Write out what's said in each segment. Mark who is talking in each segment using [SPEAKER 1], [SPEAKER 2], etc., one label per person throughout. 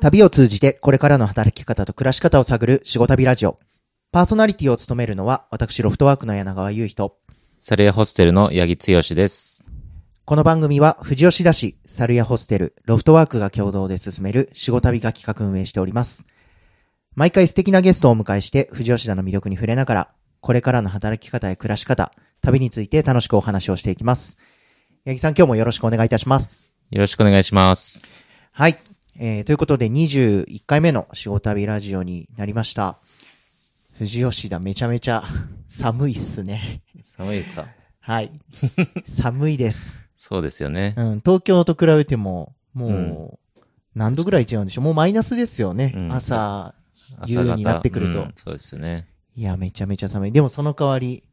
[SPEAKER 1] 旅を通じてこれからの働き方と暮らし方を探る仕事旅ラジオ。パーソナリティを務めるのは私ロフトワークの柳川優人。
[SPEAKER 2] サルヤホステルの八木剛です。
[SPEAKER 1] この番組は富士吉田市、サルヤホステル、ロフトワークが共同で進める仕事旅が企画運営しております。毎回素敵なゲストをお迎えして富士吉田の魅力に触れながら、これからの働き方や暮らし方、旅について楽しくお話をしていきます。八木さん今日もよろしくお願いいたします。
[SPEAKER 2] よろしくお願いします。
[SPEAKER 1] はい。えー、ということで21回目の仕事旅ラジオになりました。富士吉田めちゃめちゃ 寒いっすね。
[SPEAKER 2] 寒いですか？
[SPEAKER 1] はい。寒いです。
[SPEAKER 2] そうですよね。
[SPEAKER 1] うん、東京と比べても、もう、
[SPEAKER 2] うん
[SPEAKER 1] 何度ぐらい違うんでしょう？もうマイナスですよね。
[SPEAKER 2] うん
[SPEAKER 1] 朝、
[SPEAKER 2] 朝
[SPEAKER 1] 夕になってくると
[SPEAKER 2] うんそうですよね。
[SPEAKER 1] いや、めちゃめちゃ寒い。でもその代わり、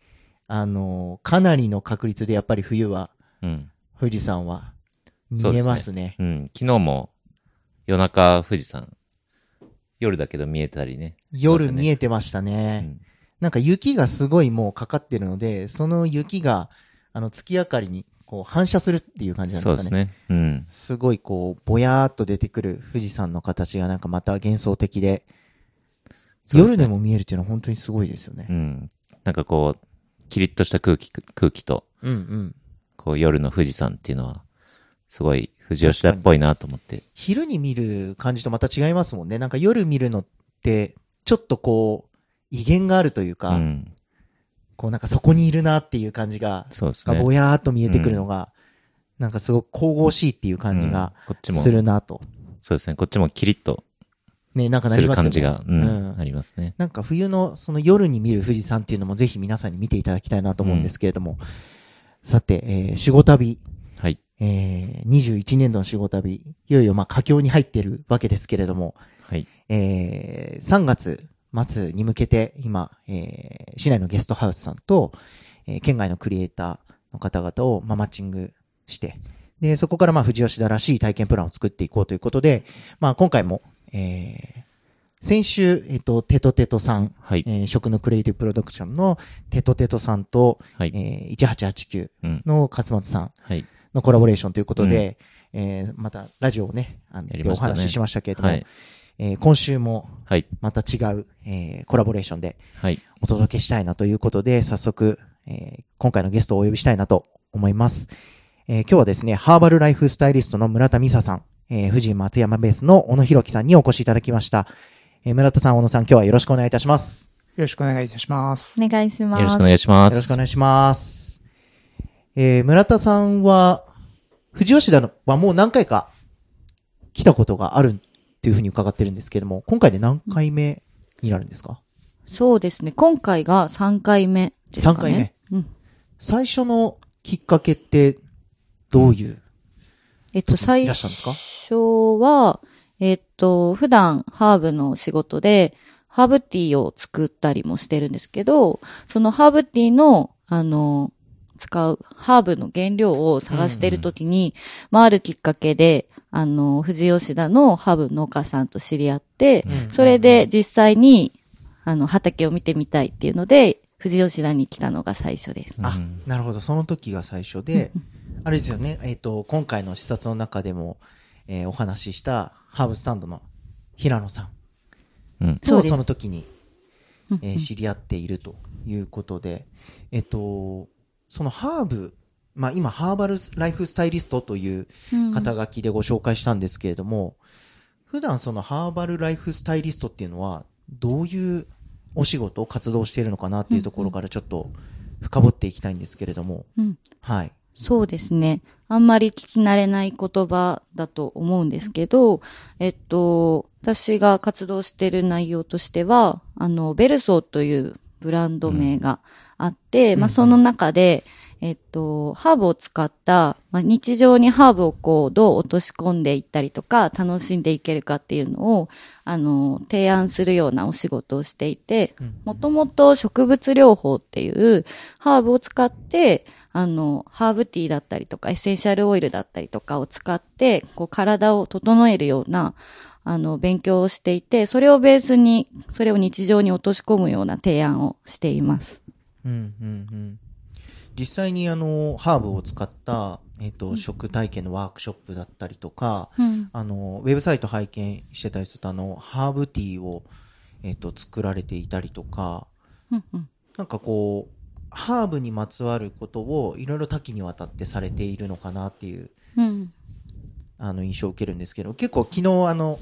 [SPEAKER 1] あのーかなりの確率でやっぱり冬は、
[SPEAKER 2] うん。
[SPEAKER 1] 富士山は見え
[SPEAKER 2] そうですね
[SPEAKER 1] ますね。
[SPEAKER 2] うん。昨日も夜中富士山、夜だけど見えたりね。
[SPEAKER 1] 夜見
[SPEAKER 2] え
[SPEAKER 1] えてましたね。
[SPEAKER 2] うん
[SPEAKER 1] なんか雪がすごいもうかかってるので、その雪が、あの、月明かりに、こう、反射するっていう感じなんですかね。
[SPEAKER 2] そうですね。うん。
[SPEAKER 1] すごいこう、ぼやーっと出てくる富士山の形がなんかまた幻想的で、
[SPEAKER 2] ですね
[SPEAKER 1] 夜でも見えるっていうのは本当にすごいですよね
[SPEAKER 2] う。ん。なんかこう、キリッとした空気、空気と、
[SPEAKER 1] うんうん。
[SPEAKER 2] こう夜の富士山っていうのは、すごい富士吉田っぽいなと思って。
[SPEAKER 1] 昼に見る感じとまた違いますもんね。なんか夜見るのって、ちょっとこう、威厳があるというか、
[SPEAKER 2] うん。
[SPEAKER 1] こうなんかそこにいるなっていう感じが、
[SPEAKER 2] そうですね。
[SPEAKER 1] がぼやーっと見えてくるのが、なんかすごく神々しいっていう感じが
[SPEAKER 2] うんこっちも、
[SPEAKER 1] するなと。
[SPEAKER 2] そうですね。こっちもキリッと
[SPEAKER 1] ね、なんかな
[SPEAKER 2] する
[SPEAKER 1] りますよね。
[SPEAKER 2] 感じが、うん、
[SPEAKER 1] うん
[SPEAKER 2] ありますね。
[SPEAKER 1] なんか冬のその夜に見る富士山っていうのもぜひ皆さんに見ていただきたいなと思うんですけれども。さて、えー、仕事旅、
[SPEAKER 2] はい。
[SPEAKER 1] えー、21年度の仕事旅、いよいよまあ佳境に入っているわけですけれども、
[SPEAKER 2] はい。
[SPEAKER 1] えー、3月末に向けて今、えー、市内のゲストハウスさんと、えー、県外のクリエイターの方々を、まあ、マッチングして、で、そこからまあ富士吉田らしい体験プランを作っていこうということで、まあ今回も、えー、先週、えっ、と、テトテトさん、
[SPEAKER 2] はい。
[SPEAKER 1] えー食のクリエイティブプロダクションのテトテトさんと、
[SPEAKER 2] はい。
[SPEAKER 1] えー、1889
[SPEAKER 2] うん。
[SPEAKER 1] の勝松さん
[SPEAKER 2] はい。
[SPEAKER 1] のコラボレーションということで、えー、またラジオをね、あの、
[SPEAKER 2] ね
[SPEAKER 1] 話ししましたけれども、
[SPEAKER 2] はい。
[SPEAKER 1] えー今週も
[SPEAKER 2] はい。
[SPEAKER 1] また違う、えーコラボレーションで
[SPEAKER 2] はい。
[SPEAKER 1] お届けしたいなということで、早速、えー今回のゲストをお呼びしたいなと思います。えー今日はですね、ハーバルライフスタイリストの村田美沙さん、えー、富士松山ベースの小野博樹さんにお越しいただきました。えー村田さん、小野さん、今日はよろしくお願いいたします。
[SPEAKER 3] よろしくお願いいたします。
[SPEAKER 4] お願いします。
[SPEAKER 2] よろしくお願いします。
[SPEAKER 1] よろしくお願いします。えー村田さんは、富士吉田はもう何回か来たことがあるっていうふうに伺ってるんですけども、今回で何回目になるんですか？
[SPEAKER 4] そうですね。今回が3回目ですかね。
[SPEAKER 1] 3回目？
[SPEAKER 4] うん。
[SPEAKER 1] 最初のきっかけって、どういう、
[SPEAKER 4] えっと、
[SPEAKER 1] い
[SPEAKER 4] 最初は、えっと、普段ハーブの仕事で、ハーブティーを作ったりもしてるんですけど、そのハーブティーの、あの、使うハーブの原料を探してるときに、まあ、あるきっかけで、あの、富士吉田のハーブ農家さんと知り合って、それで、実際に、あの、畑を見てみたいっていうので、富士吉田に来たのが最初です。
[SPEAKER 1] あ
[SPEAKER 2] うん、
[SPEAKER 1] なるほど。その時が最初で、あれですよね。えっ、と、今回の視察の中でも、えーお話ししたハーブスタンドの平野さん
[SPEAKER 2] うん。
[SPEAKER 1] と
[SPEAKER 4] そうです
[SPEAKER 1] その時に、
[SPEAKER 4] うん
[SPEAKER 1] えー知り合っているということで、えっ、と、そのハーブ、まあ今、ハーバルライフスタイリストという
[SPEAKER 4] うん
[SPEAKER 1] 肩書きでご紹介したんですけれども、普段そのハーバルライフスタイリストっていうのは、どういうお仕事を活動しているのかなっていうところからちょっと深掘っていきたいんですけれども、
[SPEAKER 4] うん
[SPEAKER 1] はい。
[SPEAKER 4] そうですね。あんまり聞き慣れない言葉だと思うんですけど、えっと、私が活動している内容としては、あの、ベルソーというブランド名があって、
[SPEAKER 1] うん
[SPEAKER 4] まあ、その中で、えっと、ハーブを使った、まあ、日常にハーブをこう、どう落とし込んでいったりとか、楽しんでいけるかっていうのを、あの、提案するようなお仕事をしていて、もともと植物療法っていうハーブを使って、あの、ハーブティーだったりとか、エッセンシャルオイルだったりとかを使って、こう、体を整えるような、あの、勉強をしていて、それをベースに、それを日常に落とし込むような提案をしています。
[SPEAKER 1] うんうんうん実際にあの、ハーブを使ったえっ、と、食体験のワークショップだったりとか、
[SPEAKER 4] うん。
[SPEAKER 1] あの、ウェブサイト拝見してたりすると、あの、ハーブティーを、えっ、と、作られていたりとか、
[SPEAKER 4] うんうん。
[SPEAKER 1] なんかこう、ハーブにまつわることをいろいろ多岐にわたってされているのかなっていう、
[SPEAKER 4] うん。
[SPEAKER 1] あの、印象を受けるんですけど、結構昨日あの、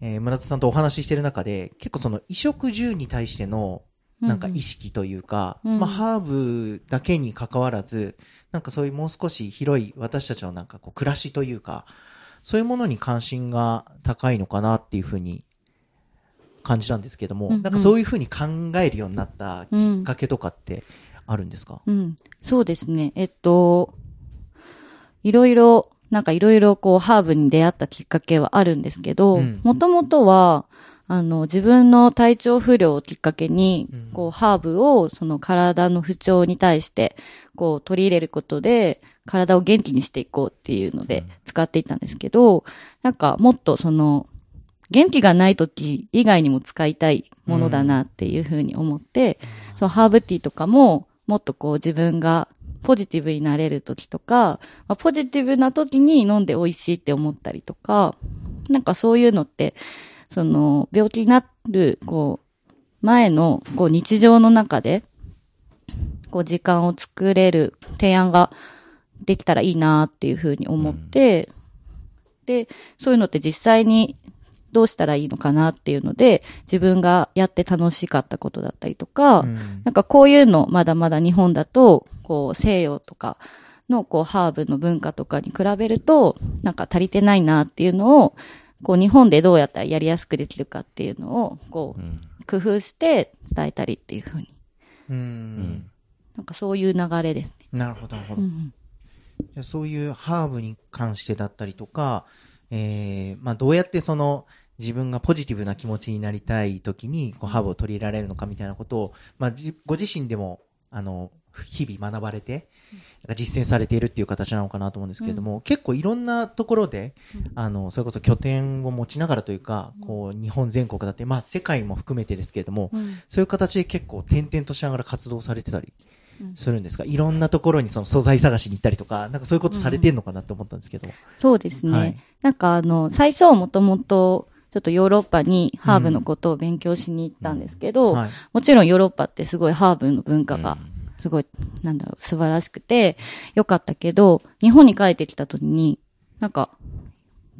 [SPEAKER 1] えー村田さんとお話ししてる中で、結構その衣食住に対しての、なんか意識というか、
[SPEAKER 4] うん
[SPEAKER 1] まあ、ハーブだけに関わらず、なんかそういうもう少し広い私たちのなんかこう暮らしというか、そういうものに関心が高いのかなっていうふうに感じたんですけども、
[SPEAKER 4] うんうん。
[SPEAKER 1] なんかそういうふうに考えるようになったきっかけとかってあるんですか、
[SPEAKER 4] うん。そうですね。えっと、いろいろ、なんかいろいろこうハーブに出会ったきっかけはあるんですけど
[SPEAKER 1] うん、
[SPEAKER 4] もともとは、あの、自分の体調不良をきっかけに
[SPEAKER 1] うん、
[SPEAKER 4] こう、ハーブを、その体の不調に対して、こう、取り入れることで、体を元気にしていこうっていうので、使っていたんですけど、なんか、もっとその、元気がない時以外にも使いたいものだなっていうふうに思って、そう、ハーブティーとかも、もっとこう自分がポジティブになれる時とか、まあ、ポジティブな時に飲んで美味しいって思ったりとか、なんかそういうのって、その、病気になる、こう、前の、こう、日常の中で、こう、時間を作れる提案ができたらいいなっていうふうに思って、で、そういうのって実際にどうしたらいいのかなっていうので、自分がやって楽しかったことだったりとか、
[SPEAKER 1] うん。
[SPEAKER 4] なんかこういうの、まだまだ日本だと、こう西洋とかのこうハーブの文化とかに比べると、なんか足りてないなっていうのを、こう日本でどうやったらやりやすくできるかっていうのを、こ
[SPEAKER 2] う
[SPEAKER 4] 工夫して伝えたりっていうふうに。
[SPEAKER 1] うん
[SPEAKER 2] ん
[SPEAKER 4] なんかそういう流れですね。
[SPEAKER 1] なるほど、なるほど。
[SPEAKER 4] うん
[SPEAKER 1] じゃあそういうハーブに関してだったりとか、えー、まあどうやってその自分がポジティブな気持ちになりたい時にこうハーブを取り入れられるのかみたいなことを、まあじご自身でも、あの、日々学ばれて、なんか実践されているっていう形なのかなと思うんですけれども、結構いろんなところで、あの、それこそ拠点を持ちながらというか、こう、日本全国だって、まあ世界も含めてですけれども、
[SPEAKER 4] うん。
[SPEAKER 1] そういう形で結構転々としながら活動されてたり
[SPEAKER 4] うん。
[SPEAKER 1] するんですか、いろんなところにその素材探しに行ったりとか、なんかそういうことされてんのかなって思ったんですけど。
[SPEAKER 4] そうですね。
[SPEAKER 1] はい。
[SPEAKER 4] なんかあの、最初はもともと、ちょっとヨーロッパにハーブのことを勉強しに行ったんですけど、
[SPEAKER 1] はい。
[SPEAKER 4] もちろんヨーロッパってすごいハーブの文化がすごい、なんだろう、素晴らしくて、良かったけど、日本に帰ってきた時に、なんか、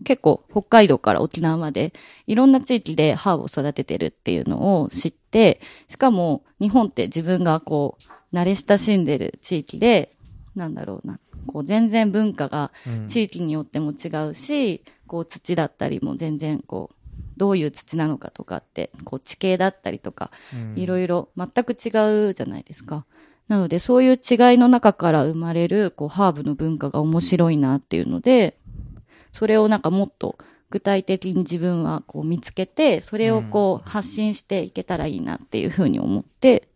[SPEAKER 4] 結構北海道から沖縄までいろんな地域でハーブを育ててるっていうのを知って、しかも日本って自分がこう、慣れ親しんでる地域で、なんだろうな、こう全然文化が
[SPEAKER 1] うん
[SPEAKER 4] 地域によっても違うし、こう土だったりも全然こう、どういう土なのかとかって、こう地形だったりとか、いろいろ全く違うじゃないですか。なので、そういう違いの中から生まれる、こう、ハーブの文化が面白いなっていうので、それをなんかもっと具体的に自分はこう見つけて、それをこう発信していけたらいいなっていうふうに思って、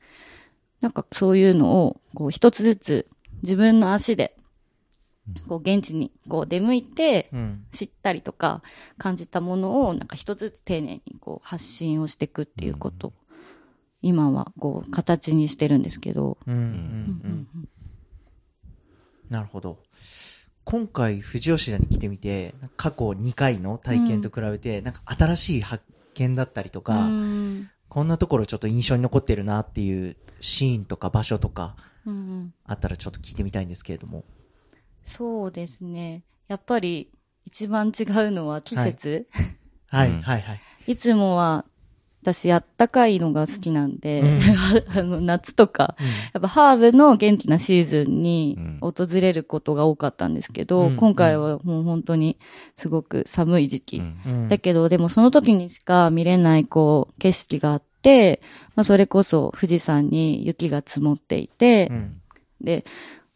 [SPEAKER 4] なんかそういうのを、こう一つずつ自分の足で、こう現地にこう出向いて、
[SPEAKER 1] うん。
[SPEAKER 4] 知ったりとか感じたものをなんか一つずつ丁寧にこう発信をしていくっていうこと、今はこう形にしてるんですけど、
[SPEAKER 1] うん。うん。う
[SPEAKER 4] うん
[SPEAKER 1] ん。なるほど。今回、富士吉田に来てみて、過去2回の体験と比べて、なんか新しい発見だったりとか、
[SPEAKER 4] うん
[SPEAKER 1] こんなところちょっと印象に残ってるなっていうシーンとか場所とか
[SPEAKER 4] うんうん
[SPEAKER 1] あったらちょっと聞いてみたいんですけれども。
[SPEAKER 4] そうですねやっぱり一番違うのは季節、
[SPEAKER 1] はい、
[SPEAKER 2] うん
[SPEAKER 1] はい、はい。
[SPEAKER 4] い、つもは私あったかいのが好きなんで、
[SPEAKER 1] うん。
[SPEAKER 4] あの夏とか
[SPEAKER 1] うん。
[SPEAKER 4] やっぱハーブの元気なシーズンに
[SPEAKER 2] うん。
[SPEAKER 4] 訪れることが多かったんですけど、
[SPEAKER 1] うん。
[SPEAKER 4] 今回はもう本当にすごく寒い時期。だけど、でもその時にしか見れない、こう、景色があって、まあ、それこそ富士山に雪が積もっていて、
[SPEAKER 1] うん。
[SPEAKER 4] で、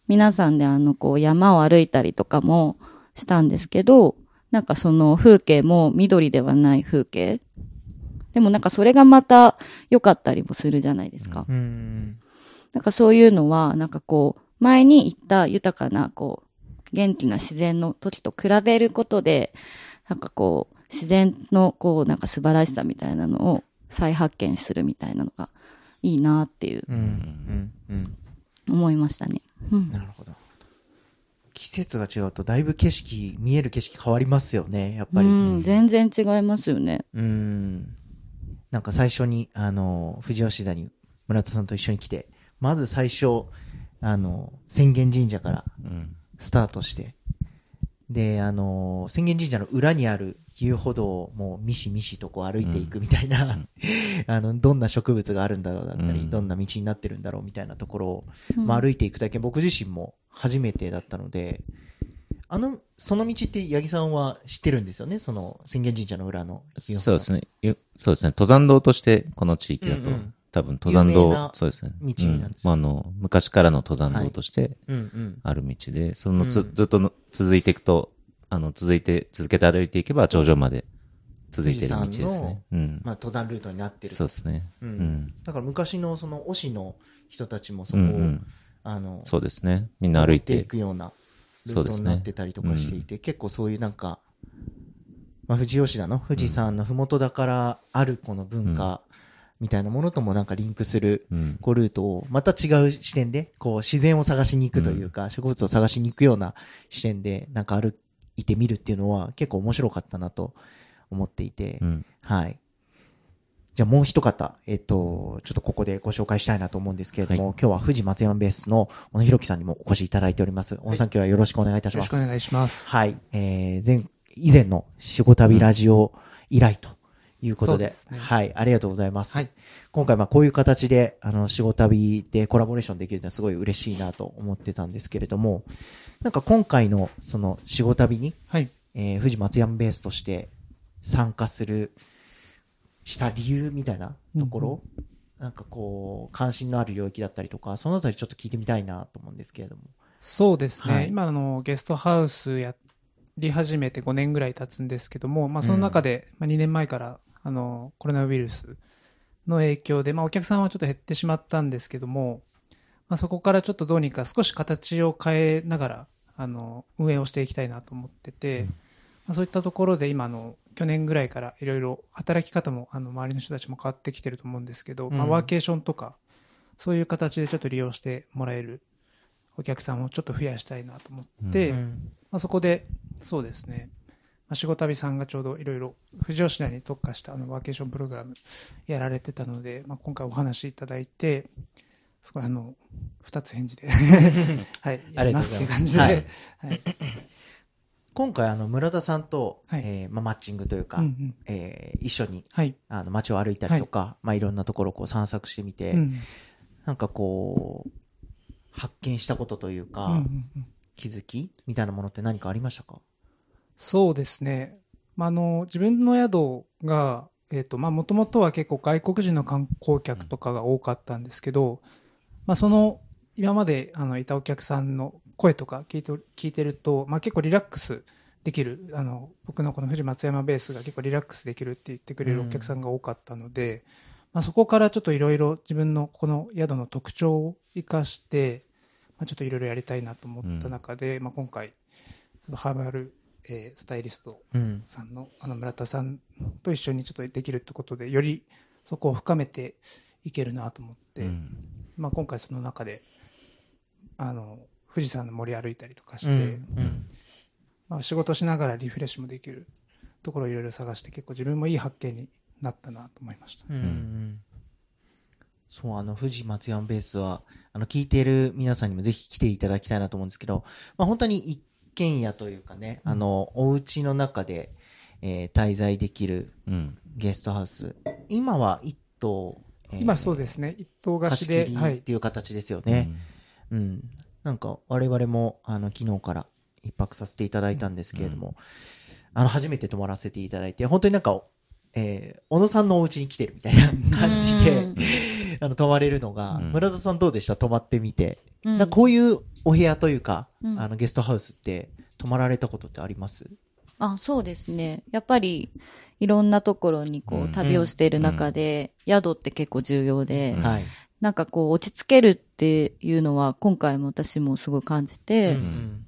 [SPEAKER 4] 皆さんであの、こう、山を歩いたりとかもしたんですけど、なんかその風景も緑ではない風景。でもなんかそれがまた良かったりもするじゃないですか。
[SPEAKER 1] うん。
[SPEAKER 4] なんかそういうのは、なんかこう、前に言った豊かな、こう、元気な自然の時と比べることで、なんかこう、自然の、こう、なんか素晴らしさみたいなのを再発見するみたいなのがいいなっていう
[SPEAKER 1] うん。うん。うん。
[SPEAKER 4] 思いましたね。うん
[SPEAKER 1] なるほど。季節が違うとだいぶ景色、見える景色変わりますよね、やっぱり。
[SPEAKER 4] うん、全然違いますよね。
[SPEAKER 1] うん。なんか最初に、あの、富士吉田に村田さんと一緒に来て、まず最初、あの、浅間神社から
[SPEAKER 2] うん。
[SPEAKER 1] スタートして、で、あの、浅間神社の裏にある遊歩道をもうミシミシとこう歩いていくみたいな、あの、どんな植物があるんだろうだったり、
[SPEAKER 2] うん。
[SPEAKER 1] どんな道になってるんだろうみたいなところを、
[SPEAKER 4] うん。
[SPEAKER 1] まあ、歩いていくだけ、僕自身も初めてだったので、あの、その道って八木さんは知ってるんですよね？その浅間神社の裏の。
[SPEAKER 2] そうですね。ゆそうですね。登山道として、この地域だと、
[SPEAKER 1] うんうん
[SPEAKER 2] 多分登山道、そうですね。
[SPEAKER 1] 道なんです
[SPEAKER 2] うんまあ、あの、昔からの登山道として
[SPEAKER 1] うんうん。
[SPEAKER 2] ある道で、そのつ、
[SPEAKER 1] うん
[SPEAKER 2] ずっとの続いていくと、あの、続いて、続けて歩いていけば頂上まで続いてる道ですね。うん。
[SPEAKER 1] まあ、登山ルートになってる。
[SPEAKER 2] そうですね。
[SPEAKER 1] う。
[SPEAKER 2] うんん。
[SPEAKER 1] だから昔のその、推しの人たちもそこを、
[SPEAKER 2] うんうん。
[SPEAKER 1] あの、
[SPEAKER 2] そうですね。みんな歩い
[SPEAKER 1] てい
[SPEAKER 2] て。
[SPEAKER 1] くようなルートになってたりとかしていて、結構そういうなんか、まあ、富士吉田の？富士山のふもとだからあるこの文化みたいなものともなんかリンクする、
[SPEAKER 2] うん。
[SPEAKER 1] こうルートをまた違う視点で、こう自然を探しに行くというか、植物を探しに行くような視点でなんか歩いてみるっていうのは結構面白かったなと思っていて、
[SPEAKER 2] うん。
[SPEAKER 1] はい。じゃあもう一方、えっと、ちょっとここでご紹介したいなと思うんですけれども、
[SPEAKER 2] は
[SPEAKER 1] 今日は富士松山ベースの小野弘樹さんにもお越しいただいております。小野さん今日はよろしくお願いいたします。
[SPEAKER 3] よろしくお願いします。
[SPEAKER 1] はい。えー、前、以前の仕事旅ラジオ以来ということで、
[SPEAKER 3] そうですね
[SPEAKER 1] はい、ありがとうございます。
[SPEAKER 3] はい
[SPEAKER 1] 今回まあこういう形で、あの、仕事旅でコラボレーションできるのはすごい嬉しいなと思ってたんですけれども、なんか今回のその仕事旅に、
[SPEAKER 3] はい。
[SPEAKER 1] えー、富士松山ベースとして参加する、した理由みたいなところ、なんかこう、関心のある領域だったりとか、そのあたりちょっと聞いてみたいなと思うんですけれども。
[SPEAKER 3] そうですね。
[SPEAKER 1] はい。
[SPEAKER 3] 今、あの、ゲストハウスやり始めて5年ぐらい経つんですけども、まあ、その中で、まあ、2年前から、あの、コロナウイルスの影響で、まあ、お客さんはちょっと減ってしまったんですけども、まあ、そこからちょっとどうにか少し形を変えながら、あの、運営をしていきたいなと思ってて、まあ、そういったところで今あの、去年ぐらいからいろいろ働き方も、あの、周りの人たちも変わってきてると思うんですけど、まあ、
[SPEAKER 1] うん
[SPEAKER 3] ワーケーションとか、そういう形でちょっと利用してもらえるお客さんをちょっと増やしたいなと思って、
[SPEAKER 1] うん
[SPEAKER 3] まあ、そこで、そうですね、まあ、仕事旅さんがちょうどいろいろ富士吉田に特化したあのワーケーションプログラムやられてたので、まあ、今回お話しいただいて、そこあの、二つ返事で、はい、やりますっていう感じで、
[SPEAKER 1] あ
[SPEAKER 3] は
[SPEAKER 1] りがとうござい今回あの、村田さんと、
[SPEAKER 3] はい。
[SPEAKER 1] えーまあ、マッチングというか、
[SPEAKER 3] うんうん。
[SPEAKER 1] えー一緒に、
[SPEAKER 3] はい。
[SPEAKER 1] あの、街を歩いたりとか、い、まあ、いろんなところをこう散策してみて、
[SPEAKER 3] うん。
[SPEAKER 1] なんかこう、発見したことというか、
[SPEAKER 3] うんうんうん。
[SPEAKER 1] 気づきみたいなものって何かありましたか？
[SPEAKER 3] そうですね。まあ、あの、自分の宿が、えっ、と、まあ、もともとは結構外国人の観光客とかが多かったんですけど、まあ、その、今まで、あの、いたお客さんの声とか聞いて、聞いてると、まあ、結構リラックスできる、あの、僕のこの富士松山ベースが結構リラックスできるって言ってくれるお客さんが多かったので、まあ、そこからちょっといろいろ自分のこの宿の特徴を生かして、まあ、ちょっといろいろやりたいなと思った中で、まあ、今回、そのハーバル、えースタイリスト
[SPEAKER 1] うん。
[SPEAKER 3] さんのあの村田さんと一緒にちょっとできるってことで、よりそこを深めていけるなと思って、
[SPEAKER 2] うん。
[SPEAKER 3] まあ、今回その中で、あの、富士山の森歩いたりとかして、
[SPEAKER 1] うんうん
[SPEAKER 3] まあ、仕事しながらリフレッシュもできるところをいろいろ探して結構自分もいい発見になったなと思いました。
[SPEAKER 1] うんうんそう、あの、富士松山ベースは、あの、聞いている皆さんにもぜひ来ていただきたいなと思うんですけど、まあ、本当に一軒家というかね、あの、お家の中で、えー滞在できる
[SPEAKER 2] うん。
[SPEAKER 1] ゲストハウス。今は一棟、えー
[SPEAKER 3] 今そうですね、一棟貸
[SPEAKER 1] 貸し
[SPEAKER 3] しで、はい
[SPEAKER 1] 切りっ。ていう形ですよね。うん。なんか、我々も、あの、昨日から一泊させていただいたんですけれども、あの、初めて泊まらせていただいて、本当になんか、えー小野さんのお家に来てるみたいな感じで
[SPEAKER 4] うん、
[SPEAKER 1] あの、泊まれるのが、
[SPEAKER 2] うん。
[SPEAKER 1] 村田さんどうでした？泊まってみて。
[SPEAKER 4] うん。
[SPEAKER 1] なこういうお部屋というか、
[SPEAKER 4] うん。
[SPEAKER 1] あの、ゲストハウスって、泊まられたことってあります？
[SPEAKER 4] あ、そうですね。やっぱり、いろんなところにこ
[SPEAKER 2] う
[SPEAKER 4] 旅をしている中で、宿って結構重要で。なんかこう、落ち着けるっていうのは、今回も私もすごい感じて、
[SPEAKER 1] うん。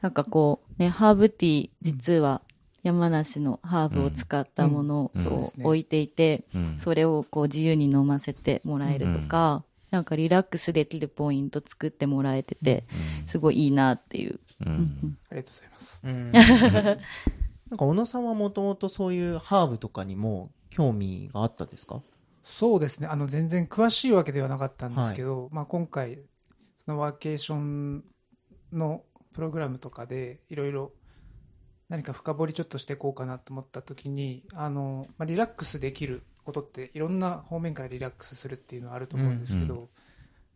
[SPEAKER 4] なんかこう、ね、ハーブティー、実は山梨のハーブを使ったものを置いていて、
[SPEAKER 2] うん。
[SPEAKER 4] それをこう自由に飲ませてもらえるとか、なんかリラックスできるポイント作ってもらえてて、すごいいいなっていう。
[SPEAKER 2] うんうん。
[SPEAKER 3] ありがとうございます。
[SPEAKER 1] うん。なんか小野さんはもともとそういうハーブとかにも興味があったですか？
[SPEAKER 3] そうですね。あの、全然詳しいわけではなかったんですけど、まあ今回、そのワーケーションのプログラムとかで、いろいろ何か深掘りちょっとしていこうかなと思った時に、あの、まあ、リラックスできることって、いろんな方面からリラックスするっていうのはあると思うんですけど、
[SPEAKER 2] うん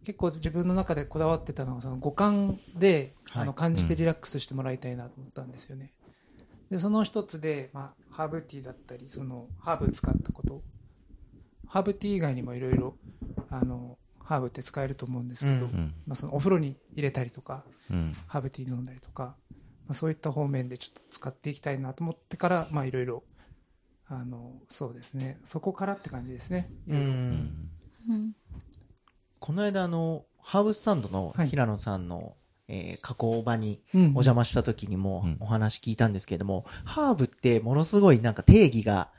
[SPEAKER 3] 結構自分の中でこだわってたのは、その五感で、
[SPEAKER 1] はい
[SPEAKER 3] あの感じてリラックスしてもらいたいなと思ったんですよね。で、その一つで、まあ、ハーブティーだったり、その、ハーブ使ったこと、ハーブティー以外にもいろいろ、あの、ハーブって使えると思うんですけど、
[SPEAKER 1] うん。
[SPEAKER 2] うん。
[SPEAKER 3] まあ、そのお風呂に入れたりとか、
[SPEAKER 2] うん。
[SPEAKER 3] ハーブティー飲んだりとか、まあ、そういった方面でちょっと使っていきたいなと思ってから、まあ、いろいろ、あの、そうですね、そこからって感じですね。いろいろ。
[SPEAKER 2] うん。
[SPEAKER 4] うん
[SPEAKER 1] この間あの、ハーブスタンドの
[SPEAKER 3] はい。
[SPEAKER 1] 平野さんの、えー加工場に
[SPEAKER 3] うん。
[SPEAKER 1] お邪魔した時にも
[SPEAKER 2] うん。
[SPEAKER 1] お話聞いたんですけれども、ハーブってものすごいなんか定義が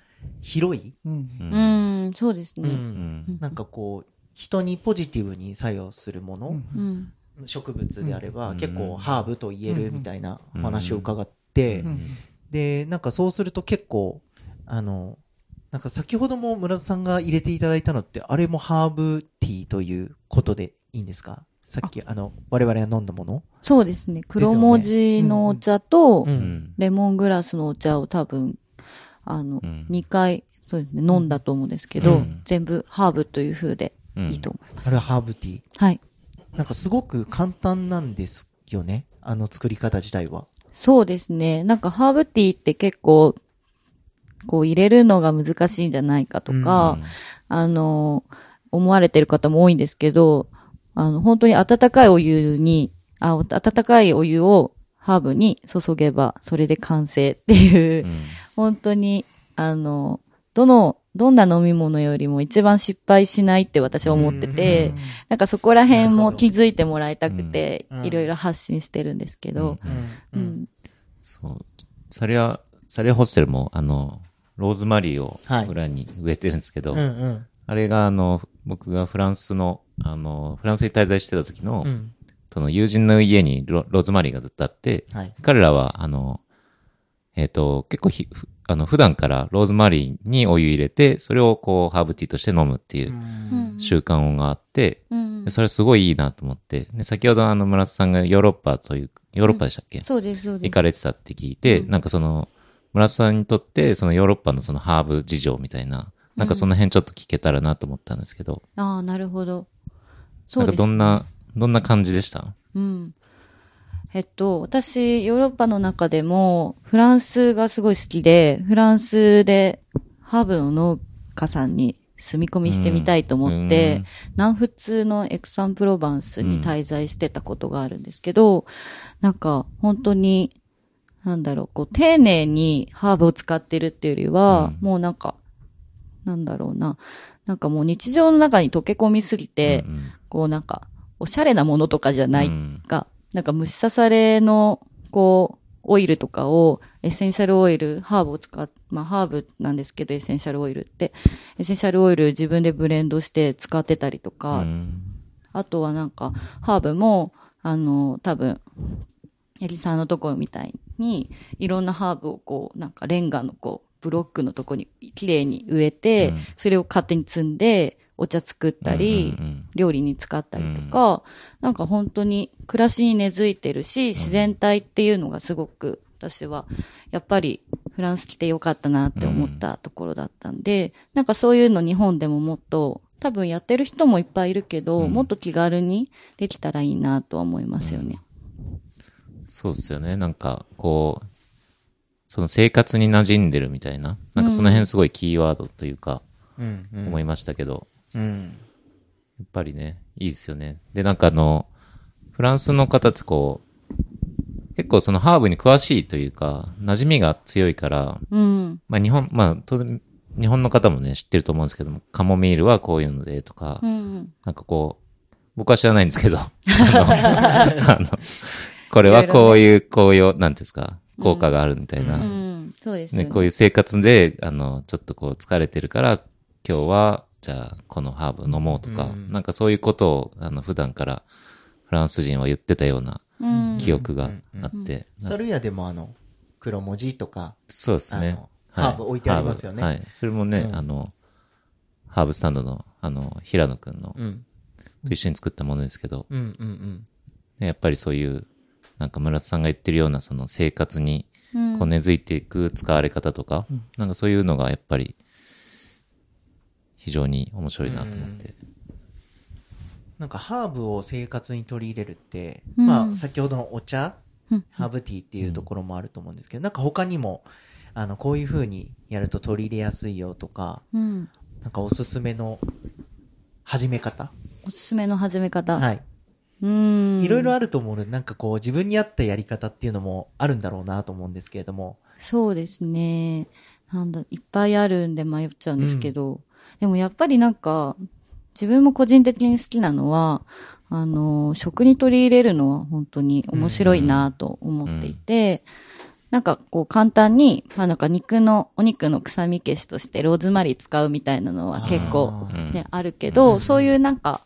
[SPEAKER 1] 広い、
[SPEAKER 3] うん。
[SPEAKER 2] うん。
[SPEAKER 4] うん、そうです
[SPEAKER 1] う
[SPEAKER 4] ね。
[SPEAKER 2] うん。
[SPEAKER 1] なんかこう、人にポジティブに作用するもの。植物であれば、
[SPEAKER 2] うん。
[SPEAKER 1] 結構ハーブと言えるみたいな話を伺って、
[SPEAKER 3] うん。
[SPEAKER 1] で、なんかそうすると結構、あの、なんか先ほども村田さんが入れていただいたのって、あれもハーブティーということでいいんですか？さっき、あ。の、我々が飲んだもの？
[SPEAKER 4] そうですね。黒文字のお茶と、レモングラスのお茶を多分、あの、
[SPEAKER 2] うん
[SPEAKER 4] 2回、そうですね、飲んだと思うんですけど、
[SPEAKER 2] うん
[SPEAKER 4] 全部ハーブという風で
[SPEAKER 2] うん
[SPEAKER 4] いいと思います。
[SPEAKER 1] あれはハーブティー？
[SPEAKER 4] はい。
[SPEAKER 1] なんかすごく簡単なんですよね？あの作り方自体は。
[SPEAKER 4] そうですね。なんかハーブティーって結構、こう入れるのが難しいんじゃないかとか、あの、思われてる方も多いんですけど、あの、本当に温かいお湯に、あ、温かいお湯をハーブに注げば、それで完成っていう、
[SPEAKER 2] うん
[SPEAKER 4] 本当に、あの、どの、どんな飲み物よりも一番失敗しないって私は思ってて、なんかそこら辺も気づいてもらいたくて
[SPEAKER 1] うん、
[SPEAKER 4] いろいろ発信してるんですけど、
[SPEAKER 1] うん
[SPEAKER 4] うん。
[SPEAKER 2] そう。サリア、サリアホステルも、あの、ローズマリーを
[SPEAKER 1] はい。
[SPEAKER 2] 裏に植えてるんですけど、
[SPEAKER 1] うんうん。
[SPEAKER 2] あれがあの、僕がフランスの、あの、フランスに滞在してた時の、
[SPEAKER 1] うん。
[SPEAKER 2] その友人の家にロローズマリーがずっとあって、
[SPEAKER 1] はい。
[SPEAKER 2] 彼らは、あの、えっ、と、結構ひ、ふあの、普段からローズマリーにお湯入れて、それをこう、ハーブティーとして飲むっていう
[SPEAKER 4] うん
[SPEAKER 2] 習慣があって、それすごいいいなと思って、で先ほどあの、村田さんがヨーロッパという、ヨーロッパでしたっけ、
[SPEAKER 4] そうです、そうです。
[SPEAKER 2] 行かれてたって聞いて、
[SPEAKER 4] うん
[SPEAKER 2] なんかその、村田さんにとって、そのヨーロッパのそのハーブ事情みたいな、なんかその辺ちょっと聞けたらなと思ったんですけど、
[SPEAKER 4] ああ、なるほど。そ
[SPEAKER 2] なんか
[SPEAKER 4] うです。
[SPEAKER 2] どんな、どんな感じでした？
[SPEAKER 4] うん。えっと、私、ヨーロッパの中でも、フランスがすごい好きで、フランスでハーブの農家さんに住み込みしてみたいと思って、南仏のエクサンプロバンスに滞在してたことがあるんですけど、なんか、本当に、なんだろう、こう、丁寧にハーブを使ってるっていうよりは、
[SPEAKER 2] うん。
[SPEAKER 4] もうなんか、なんだろうな、なんかもう日常の中に溶け込みすぎて、
[SPEAKER 2] うんうん。
[SPEAKER 4] こうなんか、おしゃれなものとかじゃない
[SPEAKER 2] うん
[SPEAKER 4] が、なんか虫刺されの、こう、オイルとかを、エッセンシャルオイル、ハーブを使っ、まあハーブなんですけど、エッセンシャルオイルって、エッセンシャルオイル自分でブレンドして使ってたりとか、
[SPEAKER 2] うん。
[SPEAKER 4] あとはなんか、ハーブも、あの、多分、エリさんのところみたいに、いろんなハーブをこう、なんかレンガのこう、ブロックのとこに綺麗に植えて、
[SPEAKER 2] うん。
[SPEAKER 4] それを勝手に積んで、お茶作ったり、
[SPEAKER 2] うんうん
[SPEAKER 4] 料理に使ったりとか、なんか本当に暮らしに根付いてるし、自然体っていうのがすごく私は、やっぱりフランス来てよかったなって思ったところだったんで、なんかそういうの日本でももっと、多分やってる人もいっぱいいるけど、
[SPEAKER 2] うん。
[SPEAKER 4] もっと気軽にできたらいいなとは思いますよね。
[SPEAKER 2] そうですよね。なんか、こう、その生活に馴染んでるみたいな、なんかその辺すごいキーワードというか、
[SPEAKER 1] うんうん。
[SPEAKER 2] 思いましたけど、
[SPEAKER 1] うん。
[SPEAKER 2] やっぱりね、いいですよね。で、なんかあの、フランスの方ってこう、結構そのハーブに詳しいというか、馴染みが強いから、
[SPEAKER 4] うん。
[SPEAKER 2] まあ日本、まあ当然、日本の方もね、知ってると思うんですけども、カモミールはこういうのでとか、
[SPEAKER 4] うん。
[SPEAKER 2] なんかこう、僕は知らないんですけど、あの、あのこれはこういう紅葉、なんていうんですか、効果があるみたいな、
[SPEAKER 4] うん。そうですよ
[SPEAKER 2] ね、
[SPEAKER 4] ね。
[SPEAKER 2] こういう生活で、あの、ちょっとこう疲れてるから、今日は、じゃあこのハーブ飲もうとか、
[SPEAKER 1] うん
[SPEAKER 2] なんかそういうことを、あの、普段からフランス人は言ってたような
[SPEAKER 4] うん。
[SPEAKER 2] 記憶があ
[SPEAKER 1] うん
[SPEAKER 2] って、
[SPEAKER 1] サルヤでもあの、黒文字とか、
[SPEAKER 2] そうですね。
[SPEAKER 1] ハーブ置いてありますよね
[SPEAKER 2] はい。それもね、
[SPEAKER 1] うん
[SPEAKER 2] あの、ハーブスタンドの、あの、平野くんの、
[SPEAKER 1] うん。
[SPEAKER 2] と一緒に作ったものですけど、
[SPEAKER 1] うんうんうん。
[SPEAKER 2] ねやっぱりそういう、なんか村田さんが言ってるようなその生活に
[SPEAKER 4] うん
[SPEAKER 2] こう根付いていく使われ方とか、
[SPEAKER 3] うん
[SPEAKER 2] なんかそういうのがやっぱり非常に面白いなと思って。
[SPEAKER 1] なんかハーブを生活に取り入れるって、
[SPEAKER 4] うん
[SPEAKER 1] まあ先ほどのお茶、
[SPEAKER 4] うん
[SPEAKER 1] ハーブティーっていうところもあると思うんですけど、なんか他にも、あの、こういう風にやると取り入れやすいよとか、
[SPEAKER 4] うん。
[SPEAKER 1] なんかおすすめの始め方？
[SPEAKER 4] おすすめの始め方。
[SPEAKER 1] はい。
[SPEAKER 4] うん。
[SPEAKER 1] いろいろあると思うので、なんかこう自分に合ったやり方っていうのもあるんだろうなと思うんですけれども。
[SPEAKER 4] そうですね。なんだ、いっぱいあるんで迷っちゃうんですけど、でもやっぱりなんか、自分も個人的に好きなのは、あの、食に取り入れるのは本当に面白いなと思っていて、なんかこう簡単に、まあなんか肉の、お肉の臭み消しとしてローズマリー使うみたいなのは結構ね、あるけど、そういうなんか、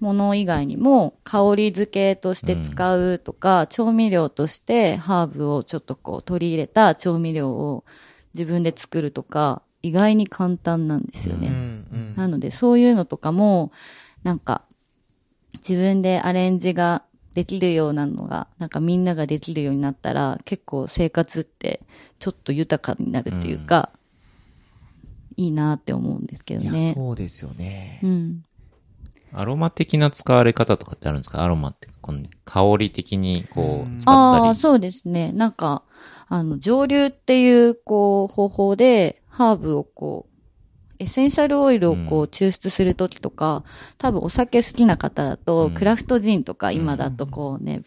[SPEAKER 4] もの以外にも、香り付けとして使うとか、調味料としてハーブをちょっとこう取り入れた調味料を自分で作るとか、意外に簡単なんですよ
[SPEAKER 1] うん
[SPEAKER 4] ね。
[SPEAKER 1] うん
[SPEAKER 4] なので、そういうのとかも、なんか、自分でアレンジができるようなのが、なんかみんなができるようになったら、結構生活ってちょっと豊かになるというか、いいなって思うんですけどね。
[SPEAKER 1] そうですよね。
[SPEAKER 4] うん。
[SPEAKER 2] アロマ的な使われ方とかってあるんですか？アロマって、この香り的にこ
[SPEAKER 1] うん
[SPEAKER 2] う使
[SPEAKER 4] ああ、
[SPEAKER 2] ったり。
[SPEAKER 4] そうですね。なんか、あの、蒸留っていう、こう、方法で、ハーブをこう、エッセンシャルオイルをこ
[SPEAKER 2] うん。
[SPEAKER 4] う抽出するときとか、多分お酒好きな方だと、
[SPEAKER 2] うん。
[SPEAKER 4] クラフトジンとか今だとこうね、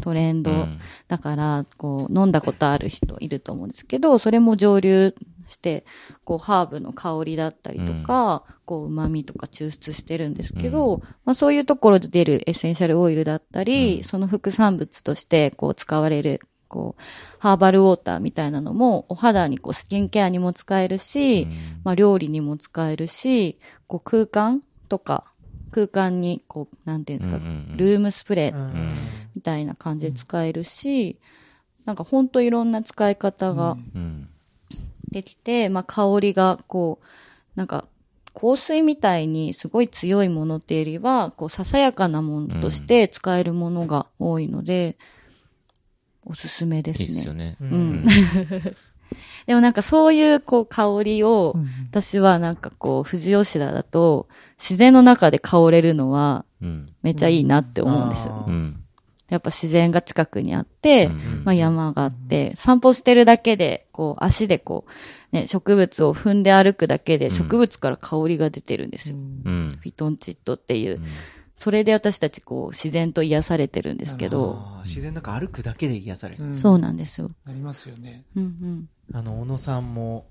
[SPEAKER 4] トレンド
[SPEAKER 2] うん。
[SPEAKER 4] だから、こう、飲んだことある人いると思うんですけど、それも蒸留して、こう、ハーブの香りだったりとか、こう、旨味とか抽出してるんですけど、まあそういうところで出るエッセンシャルオイルだったり、
[SPEAKER 2] うん。
[SPEAKER 4] その副産物として、こう、使われる、こう、ハーバルウォーターみたいなのも、お肌にこう、スキンケアにも使えるし、まあ料理にも使えるし、こう、空間とか、空間に、こう、なんていうんですか、
[SPEAKER 2] うんうんうん。
[SPEAKER 4] ルームスプレー
[SPEAKER 1] うん。
[SPEAKER 4] みたいな感じで使えるし、なんかほんといろんな使い方が
[SPEAKER 2] うん。
[SPEAKER 4] できて、まあ香りがこう、なんか香水みたいにすごい強いものっていうよりは、こうささやかなものとして使えるものが多いので、おすすめですね。
[SPEAKER 2] いいっすよね。
[SPEAKER 1] う
[SPEAKER 4] うんん。でもなんかそういうこう香りを、
[SPEAKER 3] うん
[SPEAKER 4] 私はなんかこう、富士吉田だと、自然の中で香れるのは
[SPEAKER 2] うん。
[SPEAKER 4] めっちゃいいなって思うんですよ。やっぱ自然が近くにあって、
[SPEAKER 2] うん
[SPEAKER 4] まあ山があって、散歩してるだけで、こう足でこう、ね、植物を踏んで歩くだけで
[SPEAKER 2] ん
[SPEAKER 4] 植物から香りが出てるんですよ。
[SPEAKER 2] うん。
[SPEAKER 4] フィトンチッドっていう。
[SPEAKER 2] うん
[SPEAKER 4] それで私たちこう自然と癒されてるんですけど、
[SPEAKER 1] 自然の中歩くだけで癒される。
[SPEAKER 3] うん
[SPEAKER 4] そうなんですよ。
[SPEAKER 3] なりますよね。
[SPEAKER 4] うんうん。
[SPEAKER 1] あの、小野さんも、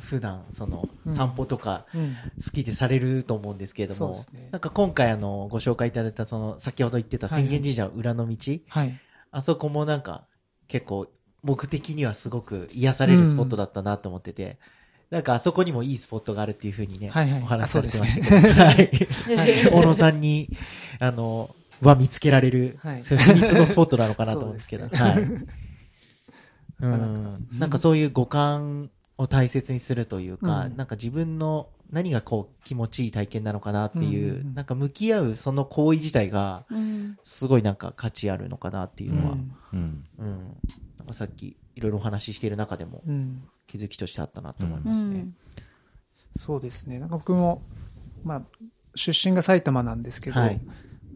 [SPEAKER 1] 普段、その、
[SPEAKER 3] うん
[SPEAKER 1] 散歩とか、
[SPEAKER 3] うん。
[SPEAKER 1] 好きでされると思うんですけれども、
[SPEAKER 3] そうですね
[SPEAKER 1] なんか今回あの、ご紹介いただいた、その、先ほど言ってた
[SPEAKER 3] はい
[SPEAKER 1] 浅間神社の裏の道、
[SPEAKER 3] はい。
[SPEAKER 1] あそこもなんか、結構、僕的にはすごく癒されるスポットだったなと思ってて、なんかあそこにもいいスポットがあるっていうふうにね、
[SPEAKER 3] はいはい
[SPEAKER 1] お話しされてまし
[SPEAKER 3] あ
[SPEAKER 1] たけど、はい。
[SPEAKER 3] は い
[SPEAKER 1] 小野さんに、あの、は見つけられる、
[SPEAKER 3] はい
[SPEAKER 1] そういう秘密のスポットなのかなと思うんですけど、
[SPEAKER 3] そうです
[SPEAKER 1] はい。
[SPEAKER 3] な
[SPEAKER 1] うん。なんかそういう五感を大切にするというか、
[SPEAKER 3] うん
[SPEAKER 1] なんか自分の何がこう気持ちいい体験なのかなっていう、
[SPEAKER 3] うん
[SPEAKER 1] なんか向き合うその行為自体が、
[SPEAKER 4] うん。
[SPEAKER 1] すごいなんか価値あるのかなっていうのは、
[SPEAKER 3] うん
[SPEAKER 2] うん。
[SPEAKER 1] うん。なんかさっきいろいろお話ししている中でも
[SPEAKER 3] うん。
[SPEAKER 1] 気づきとしてあったなと思い
[SPEAKER 4] う
[SPEAKER 1] ますね。
[SPEAKER 4] ん。
[SPEAKER 3] そうですね。なんか僕も、まあ、出身が埼玉なんですけど、
[SPEAKER 1] はい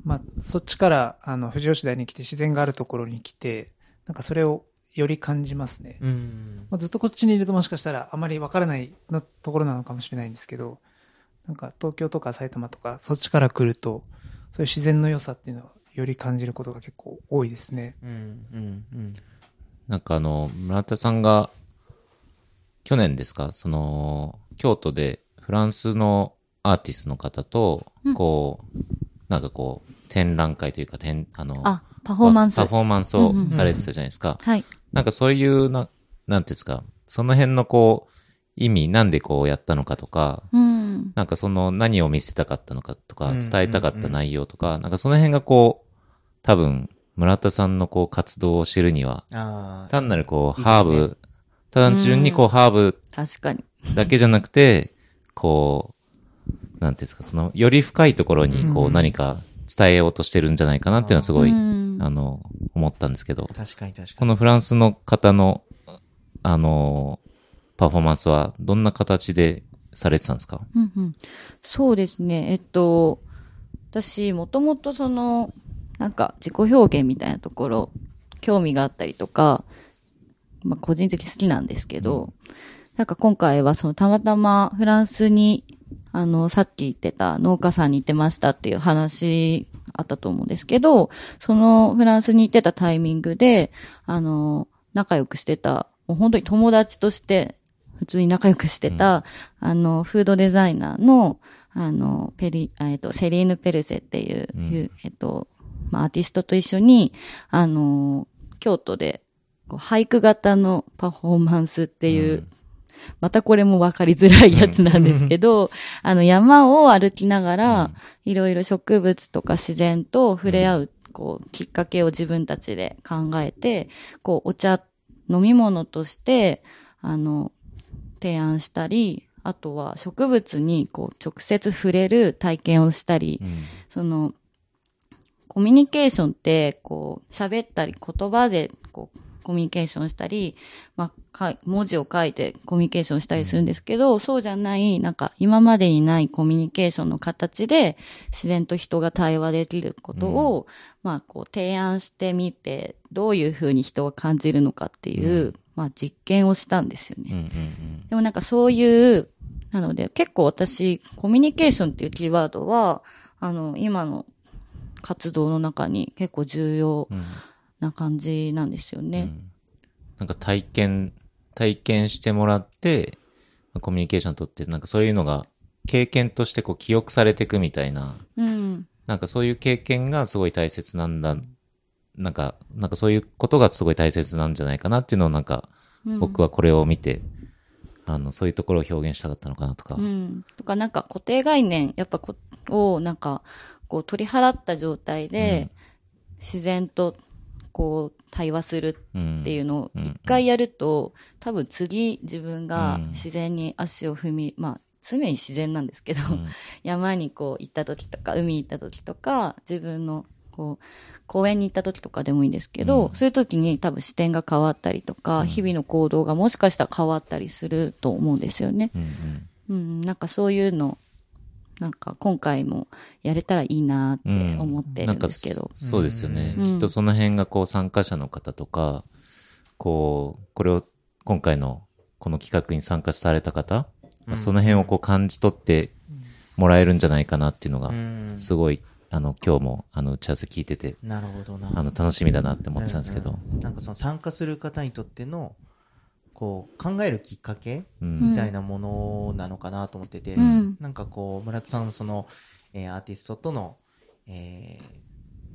[SPEAKER 3] まあ、そっちから、あの、富士吉田に来て自然があるところに来て、なんかそれをより感じますね。
[SPEAKER 1] うん。
[SPEAKER 3] まあ、ずっとこっちにいるともしかしたらあまりわからないのところなのかもしれないんですけど、なんか東京とか埼玉とかそっちから来ると、そういう自然の良さっていうのはより感じることが結構多いですね。
[SPEAKER 1] うん。うん。うん。
[SPEAKER 2] なんかあの、村田さんが、去年ですか？その、京都でフランスのアーティストの方と
[SPEAKER 4] うん、
[SPEAKER 2] こう、なんかこう、展覧会というか、展、あの、
[SPEAKER 4] あ、パフォーマンス。
[SPEAKER 2] パフォーマンスを
[SPEAKER 4] うんうんうん
[SPEAKER 2] されてたじゃないですか。
[SPEAKER 4] はい。
[SPEAKER 2] なんかそういうな、なんていうんですか、その辺のこう、意味、なんでこうやったのかとか、
[SPEAKER 4] うん。
[SPEAKER 2] なんかその何を見せたかったのかとか、
[SPEAKER 1] うん
[SPEAKER 2] 伝えたかった内容とか、なんかその辺がこう、多分、村田さんのこう活動を知るには。単なるこう、ハーブ、単純にこう、ハーブ
[SPEAKER 4] 確かに。
[SPEAKER 2] だけじゃなくて、こう、なんていうんですか、その、より深いところにこ
[SPEAKER 1] う
[SPEAKER 2] うん何か伝えようとしてるんじゃないかなっていうのはすごい、
[SPEAKER 4] うん
[SPEAKER 2] あの、思ったんですけど、
[SPEAKER 1] 確かに確かに。
[SPEAKER 2] このフランスの方の、あの、パフォーマンスはどんな形でされてたんですか？
[SPEAKER 4] うんうん、そうですね。えっと、私、もともとその、なんか自己表現みたいなところ、興味があったりとか、まあ個人的に好きなんですけど、なんか今回はそのたまたまフランスに、あの、さっき言ってた農家さんに行ってましたっていう話あったと思うんですけど、そのフランスに行ってたタイミングで、あの、仲良くしてた、もう本当に友達として、普通に仲良くしてた、あの、フードデザイナーの、あの、ペリ、あえっと、セリーヌ・ペルセっていう、
[SPEAKER 2] うん。
[SPEAKER 4] えっと、まあ、アーティストと一緒に、あの、京都で、こう俳句型のパフォーマンスっていう、
[SPEAKER 2] うん。
[SPEAKER 4] またこれも分かりづらいやつなんですけど、あの、山を歩きながら、いろいろ植物とか自然と触れ合う、こう、きっかけを自分たちで考えて、こう、お茶、飲み物として、あの、提案したり、あとは植物にこう直接触れる体験をしたり、
[SPEAKER 2] うん。
[SPEAKER 4] その、コミュニケーションって、こう、喋ったり、言葉で、こう、コミュニケーションしたり、まあ、か文字を書いてコミュニケーションしたりするんですけど、そうじゃない、なんか、今までにないコミュニケーションの形で、自然と人が対話できることを、まあ、こう、提案してみて、どういうふうに人が感じるのかっていう、
[SPEAKER 2] うん。
[SPEAKER 4] まあ、実験をしたんですよね。
[SPEAKER 2] うんうん
[SPEAKER 4] でもなんかそういう、なので結構私、コミュニケーションっていうキーワードは、あの、今の活動の中に結構重要
[SPEAKER 2] うんうん
[SPEAKER 4] な感じなんですよね。
[SPEAKER 2] うんなんか体験、体験してもらって、まあコミュニケーション取って、なんかそういうのが経験としてこう記憶されていくみたいな、
[SPEAKER 4] うん。
[SPEAKER 2] なんかそういう経験がすごい大切なんだ、なんか、なんかそういうことがすごい大切なんじゃないかなっていうのをなんか、
[SPEAKER 4] うん
[SPEAKER 2] 僕はこれを見て、あの、そういうところを表現したかったのかなとか。
[SPEAKER 4] うん。とかなんか固定概念、やっぱこ、をなんか、こう取り払った状態で、自然とこう対話する
[SPEAKER 2] うん
[SPEAKER 4] っていうのを
[SPEAKER 2] うん。
[SPEAKER 4] 一回やると、多分次自分が
[SPEAKER 2] うん。
[SPEAKER 4] 自然に足を踏み、まあ常に自然なんですけど、
[SPEAKER 2] うん。
[SPEAKER 4] 山にこう行った時とか、海行った時とか、自分のこう、公園に行った時とかでもいいんですけど、
[SPEAKER 2] うん。
[SPEAKER 4] そういう時に多分視点が変わったりとか、
[SPEAKER 2] うん。
[SPEAKER 4] 日々の行動がもしかしたら変わったりすると思うんですよね。
[SPEAKER 2] うん、
[SPEAKER 4] なんかそういうの、なんか今回もやれたらいいなって思ってるんですけど。
[SPEAKER 2] そそうですよね、
[SPEAKER 4] うん。
[SPEAKER 2] きっとその辺がこう参加者の方とか、こう、これを今回のこの企画に参加された方、まあその辺をこう感じ取ってもらえるんじゃないかなっていうのが
[SPEAKER 1] う、ん。
[SPEAKER 2] すごい、あの、今日もあの打ち合わせ聞いてて、
[SPEAKER 1] なるほどな。
[SPEAKER 2] あの、楽しみだなって思ってたんですけど。
[SPEAKER 1] うんうん。なんかその参加する方にとっての、こう、考えるきっかけ
[SPEAKER 2] うん。
[SPEAKER 1] みたいなものなのかなと思ってて、
[SPEAKER 4] うん。
[SPEAKER 1] なんかこう、村田さんのその、えーアーティストとの、えー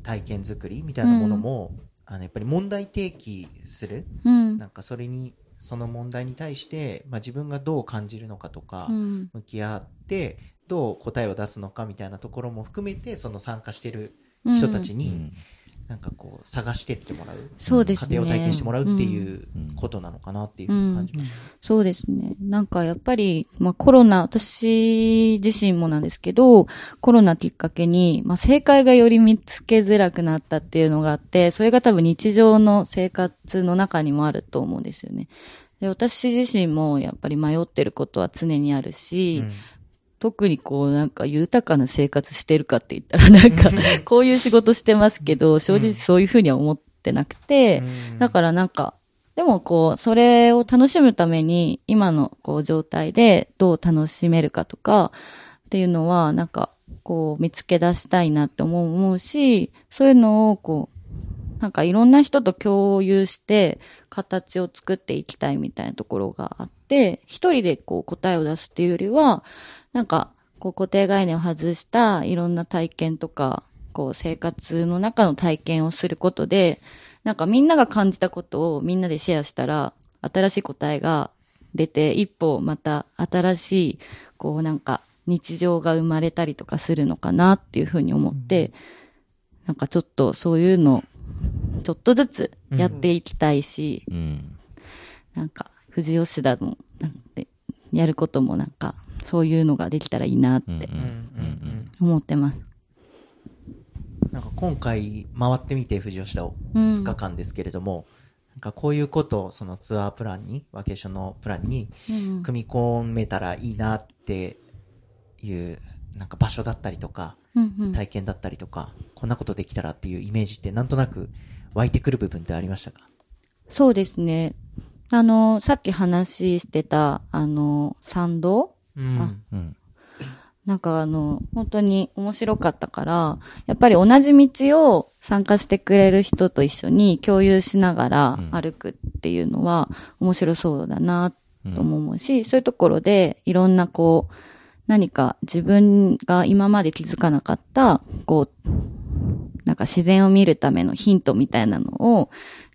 [SPEAKER 1] 体験作りみたいなものも、あの、やっぱり問題提起する、
[SPEAKER 4] うん。
[SPEAKER 1] なんかそれに、その問題に対して、まあ自分がどう感じるのかとか、
[SPEAKER 4] うん。
[SPEAKER 1] 向き合って、どう答えを出すのかみたいなところも含めて、その参加してる人たちに、
[SPEAKER 2] うん
[SPEAKER 1] なんかこう、探してってもらう。
[SPEAKER 4] そうですね。
[SPEAKER 1] 家庭を体験してもらうっていう
[SPEAKER 2] うん
[SPEAKER 1] ことなのかなっていう感じました。
[SPEAKER 4] そうですね。なんかやっぱり、まあコロナ、私自身もなんですけど、コロナきっかけに、まあ正解がより見つけづらくなったっていうのがあって、それが多分日常の生活の中にもあると思うんですよね。で私自身もやっぱり迷ってることは常にあるし、
[SPEAKER 1] うん
[SPEAKER 4] 特にこうなんか豊かな生活してるかって言ったらなんかこういう仕事してますけど、正直そういうふうには思ってなくて、だからなんか、でもこう、それを楽しむために、今のこう状態でどう楽しめるかとか、っていうのは、なんか、こう見つけ出したいなって思う思うし、そういうのをこう、なんかいろんな人と共有して、形を作っていきたいみたいなところがあって、一人でこう答えを出すっていうよりは、なんか、こう固定概念を外したいろんな体験とか、こう生活の中の体験をすることで、なんかみんなが感じたことをみんなでシェアしたら、新しい答えが出て、一歩また新しい、こうなんか日常が生まれたりとかするのかなっていうふうに思って、なんかちょっとそういうの、ちょっとずつやっていきたいし、
[SPEAKER 2] うん。
[SPEAKER 4] なんか富士吉田の、なんて、やることもなんか、そういうのができたらいいなって
[SPEAKER 2] うんうん
[SPEAKER 1] うんうん。
[SPEAKER 4] 思ってます。
[SPEAKER 1] うんなんか今回回ってみて富士吉田を
[SPEAKER 4] うん。
[SPEAKER 1] 2日間ですけれども、なんかこういうことをそのツアープランに、ワーケーションのプランに
[SPEAKER 4] うん。
[SPEAKER 1] 組み込めたらいいなっていう、なんか場所だったりとか、
[SPEAKER 4] うんうん。
[SPEAKER 1] 体験だったりとか、こんなことできたらっていうイメージってなんとなく湧いてくる部分ってありましたか？
[SPEAKER 4] そうですね。あの、さっき話してた、あの、参道
[SPEAKER 1] うん。
[SPEAKER 2] うん。
[SPEAKER 4] なんかあの、本当に面白かったから、やっぱり同じ道を参加してくれる人と一緒に共有しながら
[SPEAKER 2] うん
[SPEAKER 4] 歩くっていうのは面白そうだな
[SPEAKER 2] うん
[SPEAKER 4] とも思うし、そういうところでいろんなこう、何か自分が今まで気づかなかった、こう、なんか自然を見るためのヒントみたいなのを、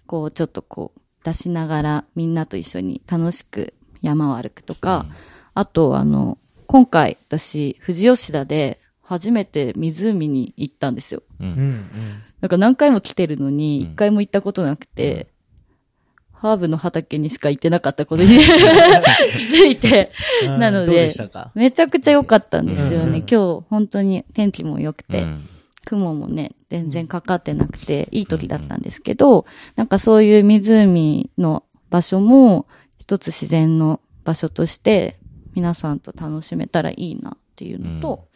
[SPEAKER 4] こうちょっとこう出しながらみんなと一緒に楽しく山を歩くとか、あとあの、今回私、富士吉田で初めて湖に行ったんですよ。
[SPEAKER 2] う。
[SPEAKER 1] うんん。
[SPEAKER 4] なんか何回も来てるのに、
[SPEAKER 2] うん
[SPEAKER 4] 一回も行ったことなくて、ハーブの畑にしか行ってなかったことに気づいて、
[SPEAKER 1] うん
[SPEAKER 4] なので
[SPEAKER 1] で
[SPEAKER 4] めちゃくちゃ良かったんですよね。
[SPEAKER 1] うんうん
[SPEAKER 4] 今日本当に天気も良くて、
[SPEAKER 2] うん
[SPEAKER 4] 雲もね、全然かかってなくて、いい時だったんですけど、なんかそういう湖の場所も、一つ自然の場所として、皆さんと楽しめたらいいなっていうのと、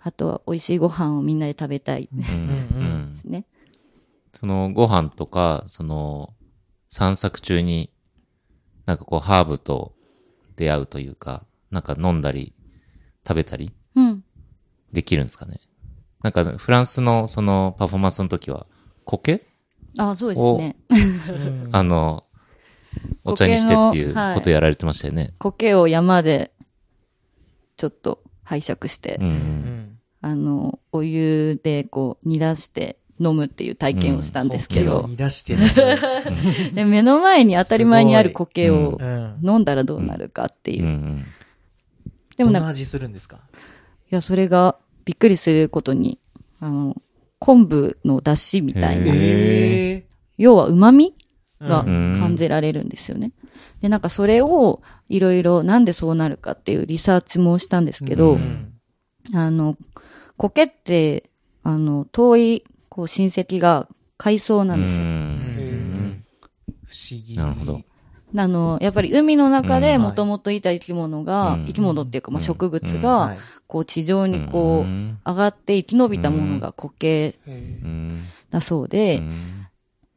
[SPEAKER 4] あとは美味しいご飯をみんなで食べたいで
[SPEAKER 2] うんうん
[SPEAKER 4] すね。
[SPEAKER 2] そのご飯とか、その散策中に、なんかこうハーブと出会うというか、なんか飲んだり食べたり
[SPEAKER 4] うん。
[SPEAKER 2] できるんですかね？なんかフランスのそのパフォーマンスの時は、苔
[SPEAKER 4] あ、そうですね。
[SPEAKER 1] うん
[SPEAKER 2] あの、お茶にしてっていうことやられてましたよね。
[SPEAKER 4] 苔を山で、ちょっと拝借して、
[SPEAKER 2] うんう。
[SPEAKER 1] うん。ん
[SPEAKER 4] あの、お湯でこう煮出して飲むっていう体験をしたんですけど、
[SPEAKER 1] 苔を煮出してね
[SPEAKER 4] で目の前に当たり前にある苔を。飲んだらどうなるかっていう。う。
[SPEAKER 2] ん
[SPEAKER 4] でもなんか、い
[SPEAKER 1] どんな味するんですか？
[SPEAKER 4] や、それがびっくりすることに、あの、昆布の出汁みたい
[SPEAKER 2] へ
[SPEAKER 4] な、
[SPEAKER 1] ええ
[SPEAKER 4] 要は旨味が
[SPEAKER 1] うん。
[SPEAKER 4] 感じられるんですよね。で、なんかそれをいろいろなんでそうなるかっていうリサーチもしたんですけど、
[SPEAKER 2] うん。
[SPEAKER 4] あの、苔って、あの、遠い、こう、親戚が海藻なんですよ。
[SPEAKER 1] 不思議。
[SPEAKER 2] なるほど。
[SPEAKER 4] あの、やっぱり海の中で
[SPEAKER 2] うん。
[SPEAKER 4] もともといた生き物が、
[SPEAKER 2] うん
[SPEAKER 4] 生き物っていうか、まあ、
[SPEAKER 2] うん。
[SPEAKER 4] 植物
[SPEAKER 2] うん。
[SPEAKER 4] が、
[SPEAKER 1] はい。
[SPEAKER 4] こう、地上にこう、
[SPEAKER 2] ん。
[SPEAKER 4] 上がって生き延びたものが苔だそうで、
[SPEAKER 2] うん。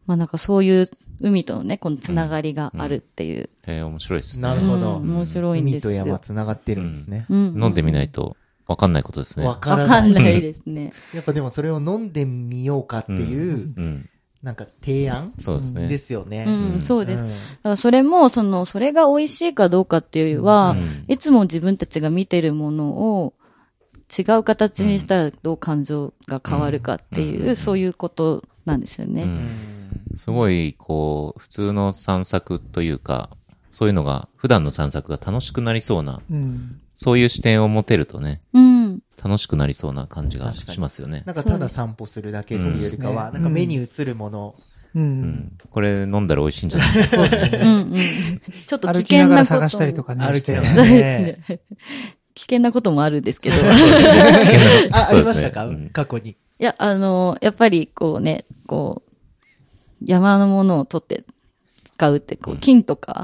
[SPEAKER 4] まあなんかそういう海とのね、このつながりがあるっていう。
[SPEAKER 2] へえ、面白いですね。
[SPEAKER 1] なるほど
[SPEAKER 4] うん面白いんですよ。
[SPEAKER 1] 海と山繋がってるんですね。
[SPEAKER 4] うん
[SPEAKER 2] 飲んでみないとわかんないことですね。
[SPEAKER 1] わか
[SPEAKER 4] ん
[SPEAKER 1] ない。
[SPEAKER 4] ですね。
[SPEAKER 1] やっぱでもそれを飲んでみようかっていう、
[SPEAKER 2] うん。
[SPEAKER 1] なんか提案
[SPEAKER 2] そうですね。
[SPEAKER 1] ですよね。
[SPEAKER 4] うん、
[SPEAKER 2] うん
[SPEAKER 4] そうです。
[SPEAKER 1] ん
[SPEAKER 4] だからそれも、その、それが美味しいかどうかっていうよりは、
[SPEAKER 2] うん
[SPEAKER 4] いつも自分たちが見てるものを違う形にしたらどう感情が変わるかっていう、
[SPEAKER 2] うん
[SPEAKER 4] そういうことなんですよね。
[SPEAKER 2] うんすごい、こう、普通の散策というか、そういうのが、普段の散策が楽しくなりそうな、
[SPEAKER 3] うん。
[SPEAKER 2] そういう視点を持てるとね、
[SPEAKER 4] うん。
[SPEAKER 2] 楽しくなりそうな感じがしますよね。
[SPEAKER 1] なんかただ散歩するだけというよりかは、
[SPEAKER 3] うん
[SPEAKER 1] なんか目に映るもの、
[SPEAKER 3] う。
[SPEAKER 2] うんん。これ飲んだら美味しいんじゃない？
[SPEAKER 3] そうですね。
[SPEAKER 4] うんうん。ちょっと危
[SPEAKER 3] 歩きながら
[SPEAKER 4] 険なことも。
[SPEAKER 3] 探したりとかね。
[SPEAKER 1] 歩きながら
[SPEAKER 4] ですね。危険なこともあるんですけど。
[SPEAKER 1] あ、あ
[SPEAKER 2] そうですね
[SPEAKER 1] りましたか？
[SPEAKER 2] うん
[SPEAKER 1] 過去に。
[SPEAKER 4] いや、あの、やっぱりこうね、こう、山のものを取って使うって、こう、菌とか、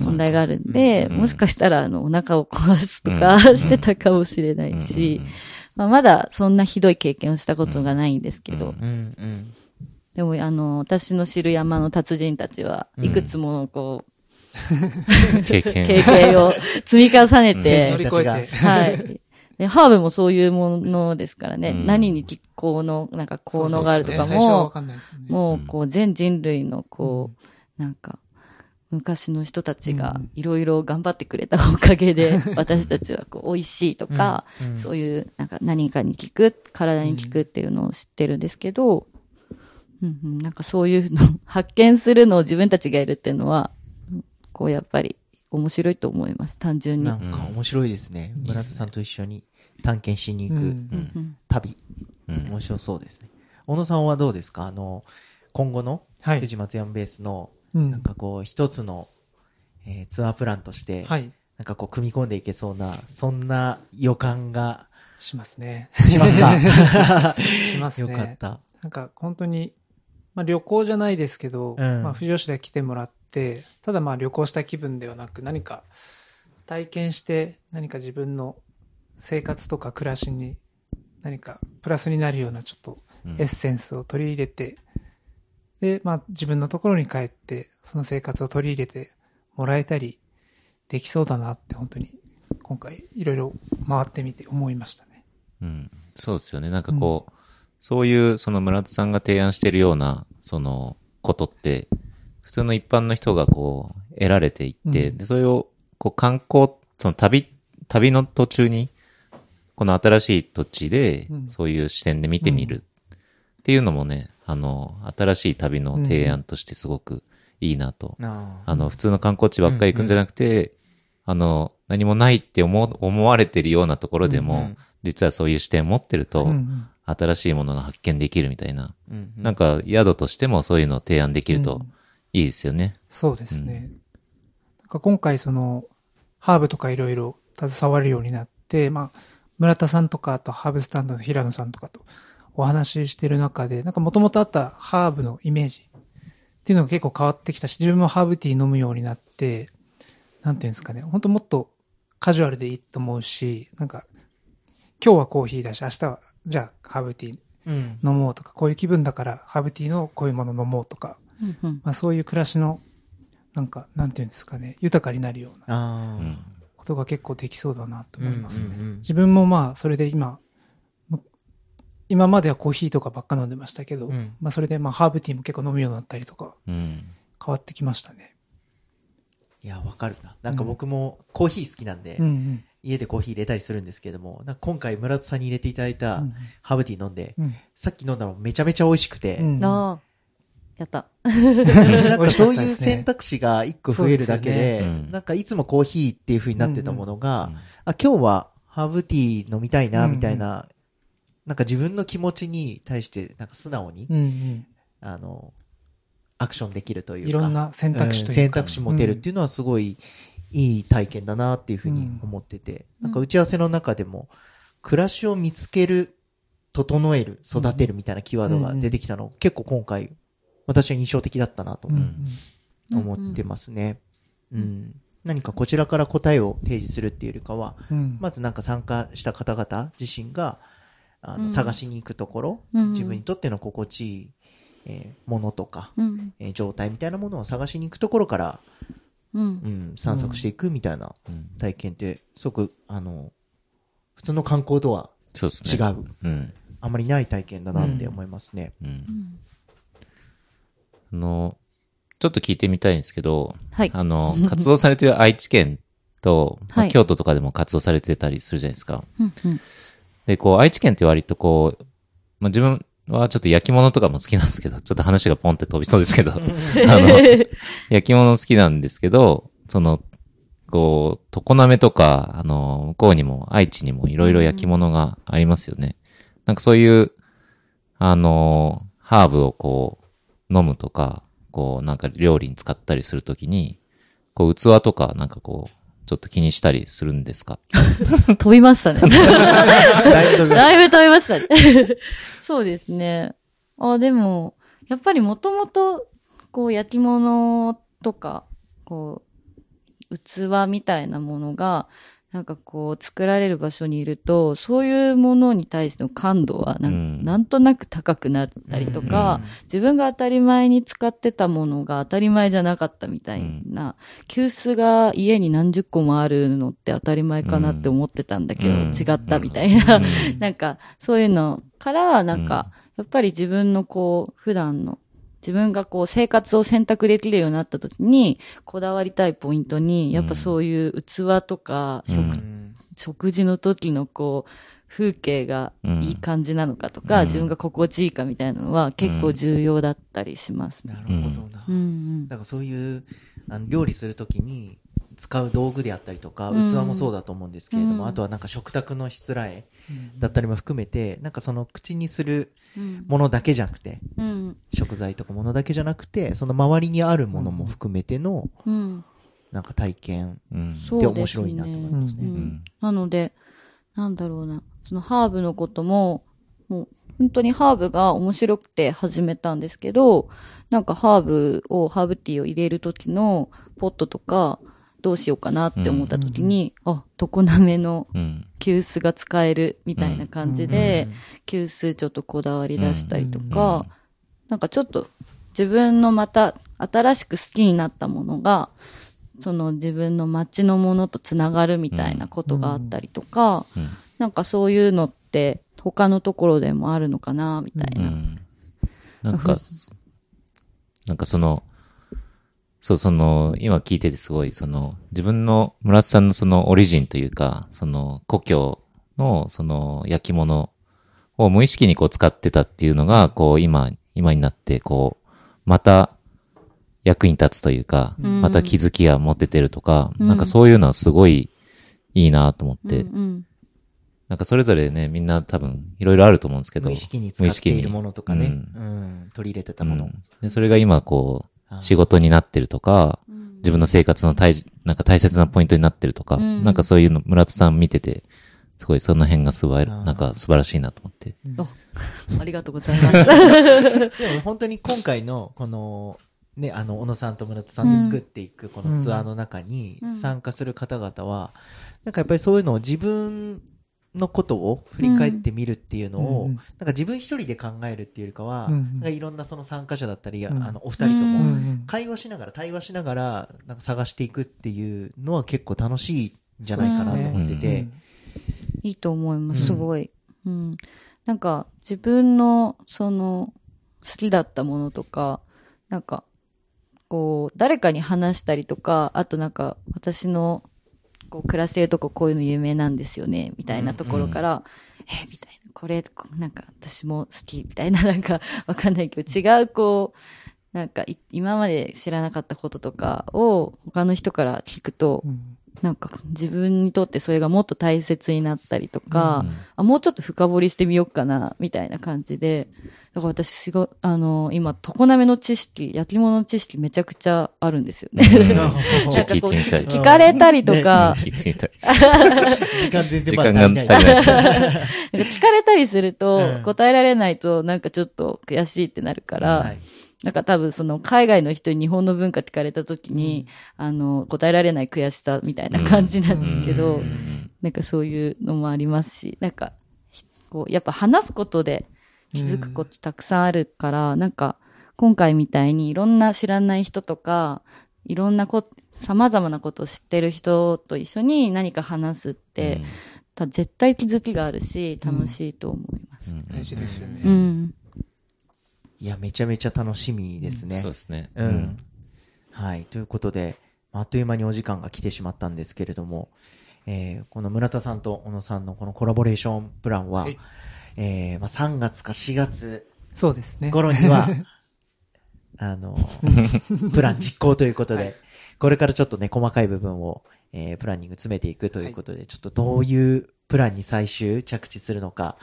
[SPEAKER 4] 問題があるんで、
[SPEAKER 2] うん
[SPEAKER 4] もしかしたら、あの、お腹を壊すとか、
[SPEAKER 2] うん
[SPEAKER 4] してたかもしれないし、まあ、まだそんなひどい経験をしたことがないんですけど。でも、あの、私の知る山の達人たちは、
[SPEAKER 1] うん
[SPEAKER 4] いくつもの、こ
[SPEAKER 2] 経験。
[SPEAKER 4] う、経験を積み重ねて。はい。で、ハーブもそういうものですからね、
[SPEAKER 2] うん。
[SPEAKER 4] 何に気候の、なんか効能があるとか
[SPEAKER 3] そうね。
[SPEAKER 4] も、う、こう、全人類の、こう、なんか、昔の人たちが
[SPEAKER 3] うん。
[SPEAKER 4] いろいろ頑張ってくれたおかげで、私たちはこう、美味しいとか、そういう、なんか何かに効く、体に効くっていうのを知ってるんですけど、うんうん、なんかそういうのを発見するのを自分たちがやるっていうのは、こうやっぱり面白いと思います、単純に。
[SPEAKER 1] なんか面白いですね。
[SPEAKER 3] うん
[SPEAKER 1] 村田さんと一緒に探検しに行く
[SPEAKER 3] うん
[SPEAKER 1] 旅。
[SPEAKER 2] うん
[SPEAKER 1] 面白そうですね。小野さんはどうですか？あの、今後の
[SPEAKER 3] はい
[SPEAKER 1] 富。士松山ベースの、
[SPEAKER 3] うん
[SPEAKER 1] なんかこう、一つの、えーツアープランとして、
[SPEAKER 3] はい。
[SPEAKER 1] なんかこう、組み込んでいけそうな、そんな予感が
[SPEAKER 3] しますね。
[SPEAKER 1] しますか？
[SPEAKER 3] します
[SPEAKER 1] よ
[SPEAKER 3] ね。
[SPEAKER 1] かった。
[SPEAKER 3] なんか本当に、まあ旅行じゃないですけど、
[SPEAKER 1] うん
[SPEAKER 3] まあ藤吉で来てもらって、ただまあ旅行した気分ではなく何か体験して何か自分の生活とか暮らしに何かプラスになるようなちょっと
[SPEAKER 2] うん
[SPEAKER 3] エッセンスを取り入れて、で、まあ自分のところに帰ってその生活を取り入れてもらえたりできそうだなって本当に今回いろいろ回ってみて思いましたね。
[SPEAKER 2] うん。そうですよね。なんかこう、そういう、その村田さんが提案してるような、その、ことって、普通の一般の人がこう、得られていって、
[SPEAKER 3] うん
[SPEAKER 2] で、それを、こう、観光、その旅、旅の途中に、この新しい土地で
[SPEAKER 3] う、ん。
[SPEAKER 2] そういう視点で見てみる。っていうのもね、あの、新しい旅の提案としてすごくいいなと。
[SPEAKER 1] あ
[SPEAKER 2] あの、普通の観光地ばっかり行くんじゃなくて、あの、何もないって思う思われてるようなところでも、
[SPEAKER 1] うんうん
[SPEAKER 2] 実はそういう視点を持ってると、
[SPEAKER 3] うんうん
[SPEAKER 2] 新しいものが発見できるみたいな。
[SPEAKER 1] うんうん。
[SPEAKER 2] なんか、宿としてもそういうのを提案できると
[SPEAKER 3] うん。
[SPEAKER 2] いいですよね。
[SPEAKER 3] そうですね。なんか今回その、ハーブとかいろいろ携わるようになって、まあ、村田さんとか、あとハーブスタンドの平野さんとかとお話ししてる中で、なんかもともとあったハーブのイメージっていうのが結構変わってきたし、自分もハーブティー飲むようになって、なんていうんですかね、本当もっとカジュアルでいいと思うし、なんか、今日はコーヒーだし、明日は、じゃあハーブティー
[SPEAKER 1] うん。
[SPEAKER 3] 飲もうとか、こういう気分だからハーブティーのこういうもの飲もうとか、
[SPEAKER 4] うんうん。
[SPEAKER 3] まあそういう暮らしの、なんか、なんていうんですかね、豊かになるような。ことが結構できそうだなと思いますね。
[SPEAKER 1] うんうんうん
[SPEAKER 3] 自分もまあ、それで今、む今まではコーヒーとかばっか飲んでましたけど、
[SPEAKER 1] うん
[SPEAKER 3] まあそれでまあハーブティーも結構飲むようになったりとか
[SPEAKER 2] うん。
[SPEAKER 3] 変わってきましたね。
[SPEAKER 1] いや、わかるな。なんか僕もコーヒー好きなんで、
[SPEAKER 3] うんうん。
[SPEAKER 1] 家でコーヒー入れたりするんですけども、なんか今回村田さんに入れていただいた
[SPEAKER 3] うん
[SPEAKER 1] ハーブティー飲んで、
[SPEAKER 3] うん
[SPEAKER 1] さっき飲んだのめちゃめちゃ美味しくて、
[SPEAKER 3] うん
[SPEAKER 4] やった。
[SPEAKER 1] なんかそういう選択肢が一個増えるだけで、
[SPEAKER 2] でね。うん。
[SPEAKER 1] なんかいつもコーヒーっていう風になってたものが、
[SPEAKER 2] うん。
[SPEAKER 1] あ、今日はハーブティー飲みたいな、
[SPEAKER 3] うん
[SPEAKER 1] みたいな、なんか自分の気持ちに対して、なんか素直に、
[SPEAKER 3] うんうん。
[SPEAKER 1] あの、アクションできるというか。
[SPEAKER 3] いろんな選択肢というか。
[SPEAKER 1] ん選択肢持てるっていうのはすごいいい体験だなっていうふうに思ってて、
[SPEAKER 4] うん。
[SPEAKER 1] なんか打ち合わせの中でも、暮らしを見つける、整える、育てるみたいなキーワードが出てきたの、結構今回、私は印象的だったなと思ってますね。うん。何かこちらから答えを提示するっていうよりかは、
[SPEAKER 3] うん
[SPEAKER 1] まずなんか参加した方々自身が、あの、
[SPEAKER 4] うん
[SPEAKER 1] 探しに行くところ、
[SPEAKER 4] うん
[SPEAKER 1] 自分にとっての心地いい、えーものとか、
[SPEAKER 4] うん。
[SPEAKER 1] えー状態みたいなものを探しに行くところから、
[SPEAKER 4] うん
[SPEAKER 1] う。ん、散策していくみたいな
[SPEAKER 2] うん
[SPEAKER 1] 体験って、すごく、あの、普通の観光とは
[SPEAKER 2] そうですね。
[SPEAKER 1] 違う、
[SPEAKER 2] うん。
[SPEAKER 1] あまりない体験だなって思いますね。
[SPEAKER 2] うん
[SPEAKER 4] う。ん
[SPEAKER 2] あの、ちょっと聞いてみたいんですけど、
[SPEAKER 4] はい。
[SPEAKER 2] あの、活動されてる愛知県と、まあ
[SPEAKER 4] はい
[SPEAKER 2] 京都とかでも活動されてたりするじゃないですか。
[SPEAKER 4] うんうん
[SPEAKER 2] で、こう、愛知県って割とこう、まあ、自分はちょっと焼き物とかも好きなんですけど、ちょっと話がポンって飛びそうですけど、あの、焼き物好きなんですけど、その、こう、常滑とか、あの、向こうにも、愛知にもいろいろ焼き物がありますよね。なんかそういう、あの、ハーブをこう、飲むとか、こう、なんか料理に使ったりするときに、こう、器とか、なんかこう、ちょっと気にしたりするんですか？
[SPEAKER 4] 飛びましたね。
[SPEAKER 1] だいぶ飛びました
[SPEAKER 4] ね。そうですね。あ、でも、やっぱりもともと、こう、焼き物とか、こう、器みたいなものが、なんかこう、作られる場所にいると、そういうものに対しての感度はなん、
[SPEAKER 2] うん。
[SPEAKER 4] なんとなく高くなったりとか、自分が当たり前に使ってたものが当たり前じゃなかったみたいな、急須が家に何十個もあるのって当たり前かなって思ってたんだけど、
[SPEAKER 2] うん。
[SPEAKER 4] 違ったみたいな、
[SPEAKER 2] うん。
[SPEAKER 4] なんか、そういうのから、なんか、やっぱり自分のこう、普段の、自分がこう、生活を選択できるようになった時に、こだわりたいポイントに、やっぱそういう器とか、
[SPEAKER 2] うん
[SPEAKER 4] 食
[SPEAKER 1] うん
[SPEAKER 4] 食事の時のこう、風景が
[SPEAKER 2] うん
[SPEAKER 4] いい感じなのかとか、
[SPEAKER 2] うん
[SPEAKER 4] 自分が心地いいかみたいなのは結構重要だったりしますね。
[SPEAKER 1] なるほどな。
[SPEAKER 4] うんうん。
[SPEAKER 1] だからそういう、あの料理するときに、使う道具であったりとか、
[SPEAKER 4] うん
[SPEAKER 1] 器もそうだと思うんですけれども、
[SPEAKER 4] うん
[SPEAKER 1] あとはなんか食卓のしつらえだったりも含めて、なんかその口にする
[SPEAKER 4] うん。
[SPEAKER 1] ものだけじゃなくて、
[SPEAKER 4] うん。
[SPEAKER 1] 食材とかものだけじゃなくて、その周りにあるものも含めての、
[SPEAKER 4] うん。
[SPEAKER 1] なんか体験
[SPEAKER 2] うん。
[SPEAKER 1] って面。白いなと思いますね。
[SPEAKER 4] う
[SPEAKER 2] うんん。
[SPEAKER 4] なので、なんだろうな、そのハーブのことも、もう本当にハーブが面白くて始めたんですけど、なんかハーブを、ハーブティーを入れる時のポットとか、どうしようかなって思った時に、あ、常滑の
[SPEAKER 2] うん。
[SPEAKER 4] 急須が使えるみたいな感じで、急須ちょっとこだわり出したりとか、なんかちょっと自分のまた新しく好きになったものが、その自分の街のものとつながるみたいなことがあったりとか、
[SPEAKER 2] うん。
[SPEAKER 4] なんかそういうのって他のところでもあるのかな、みたいうな。
[SPEAKER 2] ん。なんか、なんかその、そう、その、今聞いててすごい、その、自分の村瀬さんのそのオリジンというか、その、故郷の、その、焼き物を無意識にこう使ってたっていうのが、こう、今、今になって、こう、また、役に立つというか、
[SPEAKER 4] うん。
[SPEAKER 2] また気づきが持ててるとか、
[SPEAKER 4] うん。
[SPEAKER 2] なんかそういうのはすごいいいなと思って、
[SPEAKER 4] うんうん。
[SPEAKER 2] なんかそれぞれね、みんな多分いろいろあると思うんですけど。
[SPEAKER 1] 無意識に使っているものとかね、うん。取り入れてたもの。
[SPEAKER 2] うん。で、それが今こ
[SPEAKER 1] あ
[SPEAKER 2] う、仕事になってるとか、
[SPEAKER 4] うん。
[SPEAKER 2] 自分の生活の大事、なんか大切なポイントになってるとか、
[SPEAKER 4] うん。
[SPEAKER 2] なんかそういうの、村田さん見てて、すごいその辺がすばなんか素晴らしいなと思って。
[SPEAKER 4] ありがとうございます。
[SPEAKER 1] でも本当に今回のこの、ね、あの、小野さんと村田さんで作っていくこのツアーの中に
[SPEAKER 4] うん。
[SPEAKER 1] 参加する方々は、なんかやっぱりそういうのを自分のことを振り返ってみるっていうのを、
[SPEAKER 3] うん。
[SPEAKER 1] なんか自分一人で考えるっていうよりかは、
[SPEAKER 3] うん
[SPEAKER 1] なんかいろんなその参加者だったり、
[SPEAKER 3] うん。
[SPEAKER 1] あの、お二人と
[SPEAKER 4] う
[SPEAKER 1] も
[SPEAKER 3] ん
[SPEAKER 1] 会話しながら、対話しながら、なんか探していくっていうのは結構楽しいんじゃないかなと思ってて、
[SPEAKER 4] いいと思います、
[SPEAKER 1] うん
[SPEAKER 4] すごい。うん。なんか、自分の、その、好きだったものとか、なんか、こう、誰かに話したりとか、あとなんか、私の、こう、暮らしてるとここういうの有名なんですよね、みたいなところから、え、みたいな、これ、こなんか、私も好き、みたいな、なんか、わかんないけど、違う、こう、なんかい、今まで知らなかったこととかを、他の人から聞くと、
[SPEAKER 3] うん
[SPEAKER 4] なんか自分にとってそれがもっと大切になったりとか、
[SPEAKER 2] うん
[SPEAKER 4] あもうちょっと深掘りしてみようかな、みたいな感じで。だから私すごい、あの、今、常滑の知識、焼き物の知識めちゃくちゃあるんですよね。
[SPEAKER 2] う ん
[SPEAKER 4] なんかこう。聞かれたりとか、
[SPEAKER 2] 聞いてみたい。
[SPEAKER 1] 時間全然足りない
[SPEAKER 4] 聞かれたりすると、
[SPEAKER 1] うん
[SPEAKER 4] 答えられないとなんかちょっと悔しいってなるから、
[SPEAKER 1] はい
[SPEAKER 4] なんか多分その海外の人に日本の文化って聞かれた時に、あの、答えられない悔しさみたいな感じなんですけど、
[SPEAKER 2] うん。
[SPEAKER 4] なんかそういうのもありますし、なんか、ひこう、やっぱ話すことで気づくことたくさんあるから、なんか、今回みたいにいろんな知らない人とか、いろんなこ、様々なことを知ってる人と一緒に何か話すって、た絶対気づきがあるし、楽しいと思います。
[SPEAKER 2] うん。
[SPEAKER 3] 大事ですよね。
[SPEAKER 4] うん。
[SPEAKER 1] いや、めちゃめちゃ楽しみですね。
[SPEAKER 2] そうですね。
[SPEAKER 1] うん。はい。ということで、あっという間にお時間が来てしまったんですけれども、えーこの村田さんと小野さんのこのコラボレーションプランは、
[SPEAKER 3] はい
[SPEAKER 1] えーまあ、3月か4月
[SPEAKER 3] そうですね。
[SPEAKER 1] 頃には、あの、プラン実行ということで、
[SPEAKER 3] はい
[SPEAKER 1] これからちょっとね、細かい部分を、えープランニング詰めていくということで、ちょっとどういうプランに最終着地するのか、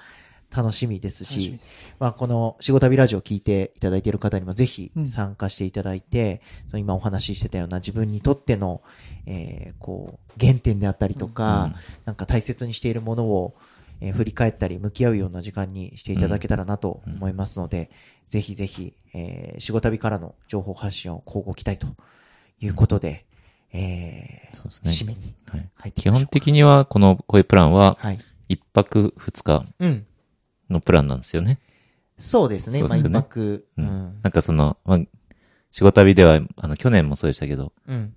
[SPEAKER 1] 楽しみですし、
[SPEAKER 3] す。
[SPEAKER 1] まあ、この仕事旅ラジオを聞いていただいている方にもぜひ
[SPEAKER 3] うん。
[SPEAKER 1] 参加していただいて、その今お話ししてたような自分にとっての、えーこう、原点であったりとか、なんか大切にしているものを、えー振り返ったり向き合うような時間にしていただけたらなと思いますので、ぜひぜひ、えー仕事旅からの情報発信を交互期待ということで、えー
[SPEAKER 2] そうですね。
[SPEAKER 1] 締めに
[SPEAKER 2] はい。
[SPEAKER 1] 入っていきましょうか。
[SPEAKER 2] 基本的には、この、こういうプランは、
[SPEAKER 1] はい。
[SPEAKER 2] 一泊二日。
[SPEAKER 1] うん。
[SPEAKER 2] のプランなんですよね。
[SPEAKER 1] そうですね。
[SPEAKER 2] うですよね
[SPEAKER 1] 泊。う
[SPEAKER 2] うん
[SPEAKER 1] ん。
[SPEAKER 2] なんかその、まあ、仕事旅では、あの、去年もそうでしたけど、
[SPEAKER 1] うん。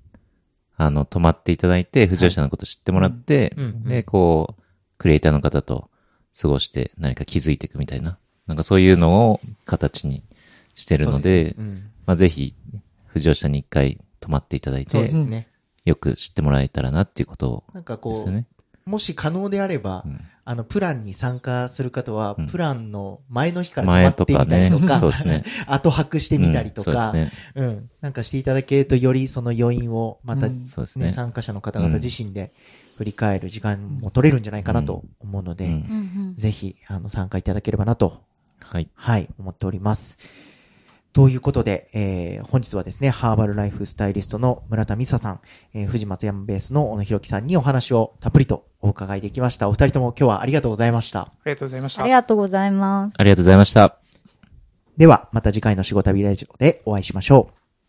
[SPEAKER 2] あの、泊まっていただいて、藤吉さんのこと知ってもらって、
[SPEAKER 1] うんうん
[SPEAKER 2] で、こう、クリエイターの方と過ごして何か気づいていくみたいな、なんかそういうのを形にしてるので、
[SPEAKER 1] そうすねうん
[SPEAKER 2] まあ、ぜひ、藤吉さんに一回泊まっていただいて
[SPEAKER 1] そうで、すね。
[SPEAKER 2] よく知ってもらえたらなっていうことを
[SPEAKER 1] なんかこう。もし可能であれば、
[SPEAKER 2] うん
[SPEAKER 1] あの、プランに参加する方は、
[SPEAKER 2] うん
[SPEAKER 1] プランの前の日から泊ま
[SPEAKER 2] 前
[SPEAKER 1] ってみたりとか、。
[SPEAKER 2] そうですね。
[SPEAKER 1] 後泊してみたりと
[SPEAKER 2] うん
[SPEAKER 1] か、
[SPEAKER 2] そうですね。
[SPEAKER 1] うん、なんかしていただけると、よりその余韻を、また、
[SPEAKER 3] うん
[SPEAKER 1] ね、
[SPEAKER 2] そうですね。
[SPEAKER 1] 参加者の方々自身で振り返る時間も取れるんじゃないかなと思うので、
[SPEAKER 2] うん
[SPEAKER 4] うんうん
[SPEAKER 1] ぜひ、あの、参加いただければなと、
[SPEAKER 2] はい。
[SPEAKER 1] はい、思っております。ということで、えー本日はですね、ハーバルライフスタイリストの村田美沙さん、えー、藤松山ベースの小野博樹さんにお話をたっぷりとお伺いできました。お二人とも今日はありがとうございました。
[SPEAKER 3] ありがとうございました
[SPEAKER 4] あり。がとうございます。
[SPEAKER 2] ありがとうございました。
[SPEAKER 1] では、また次回の仕事旅ラジオでお会いしましょう。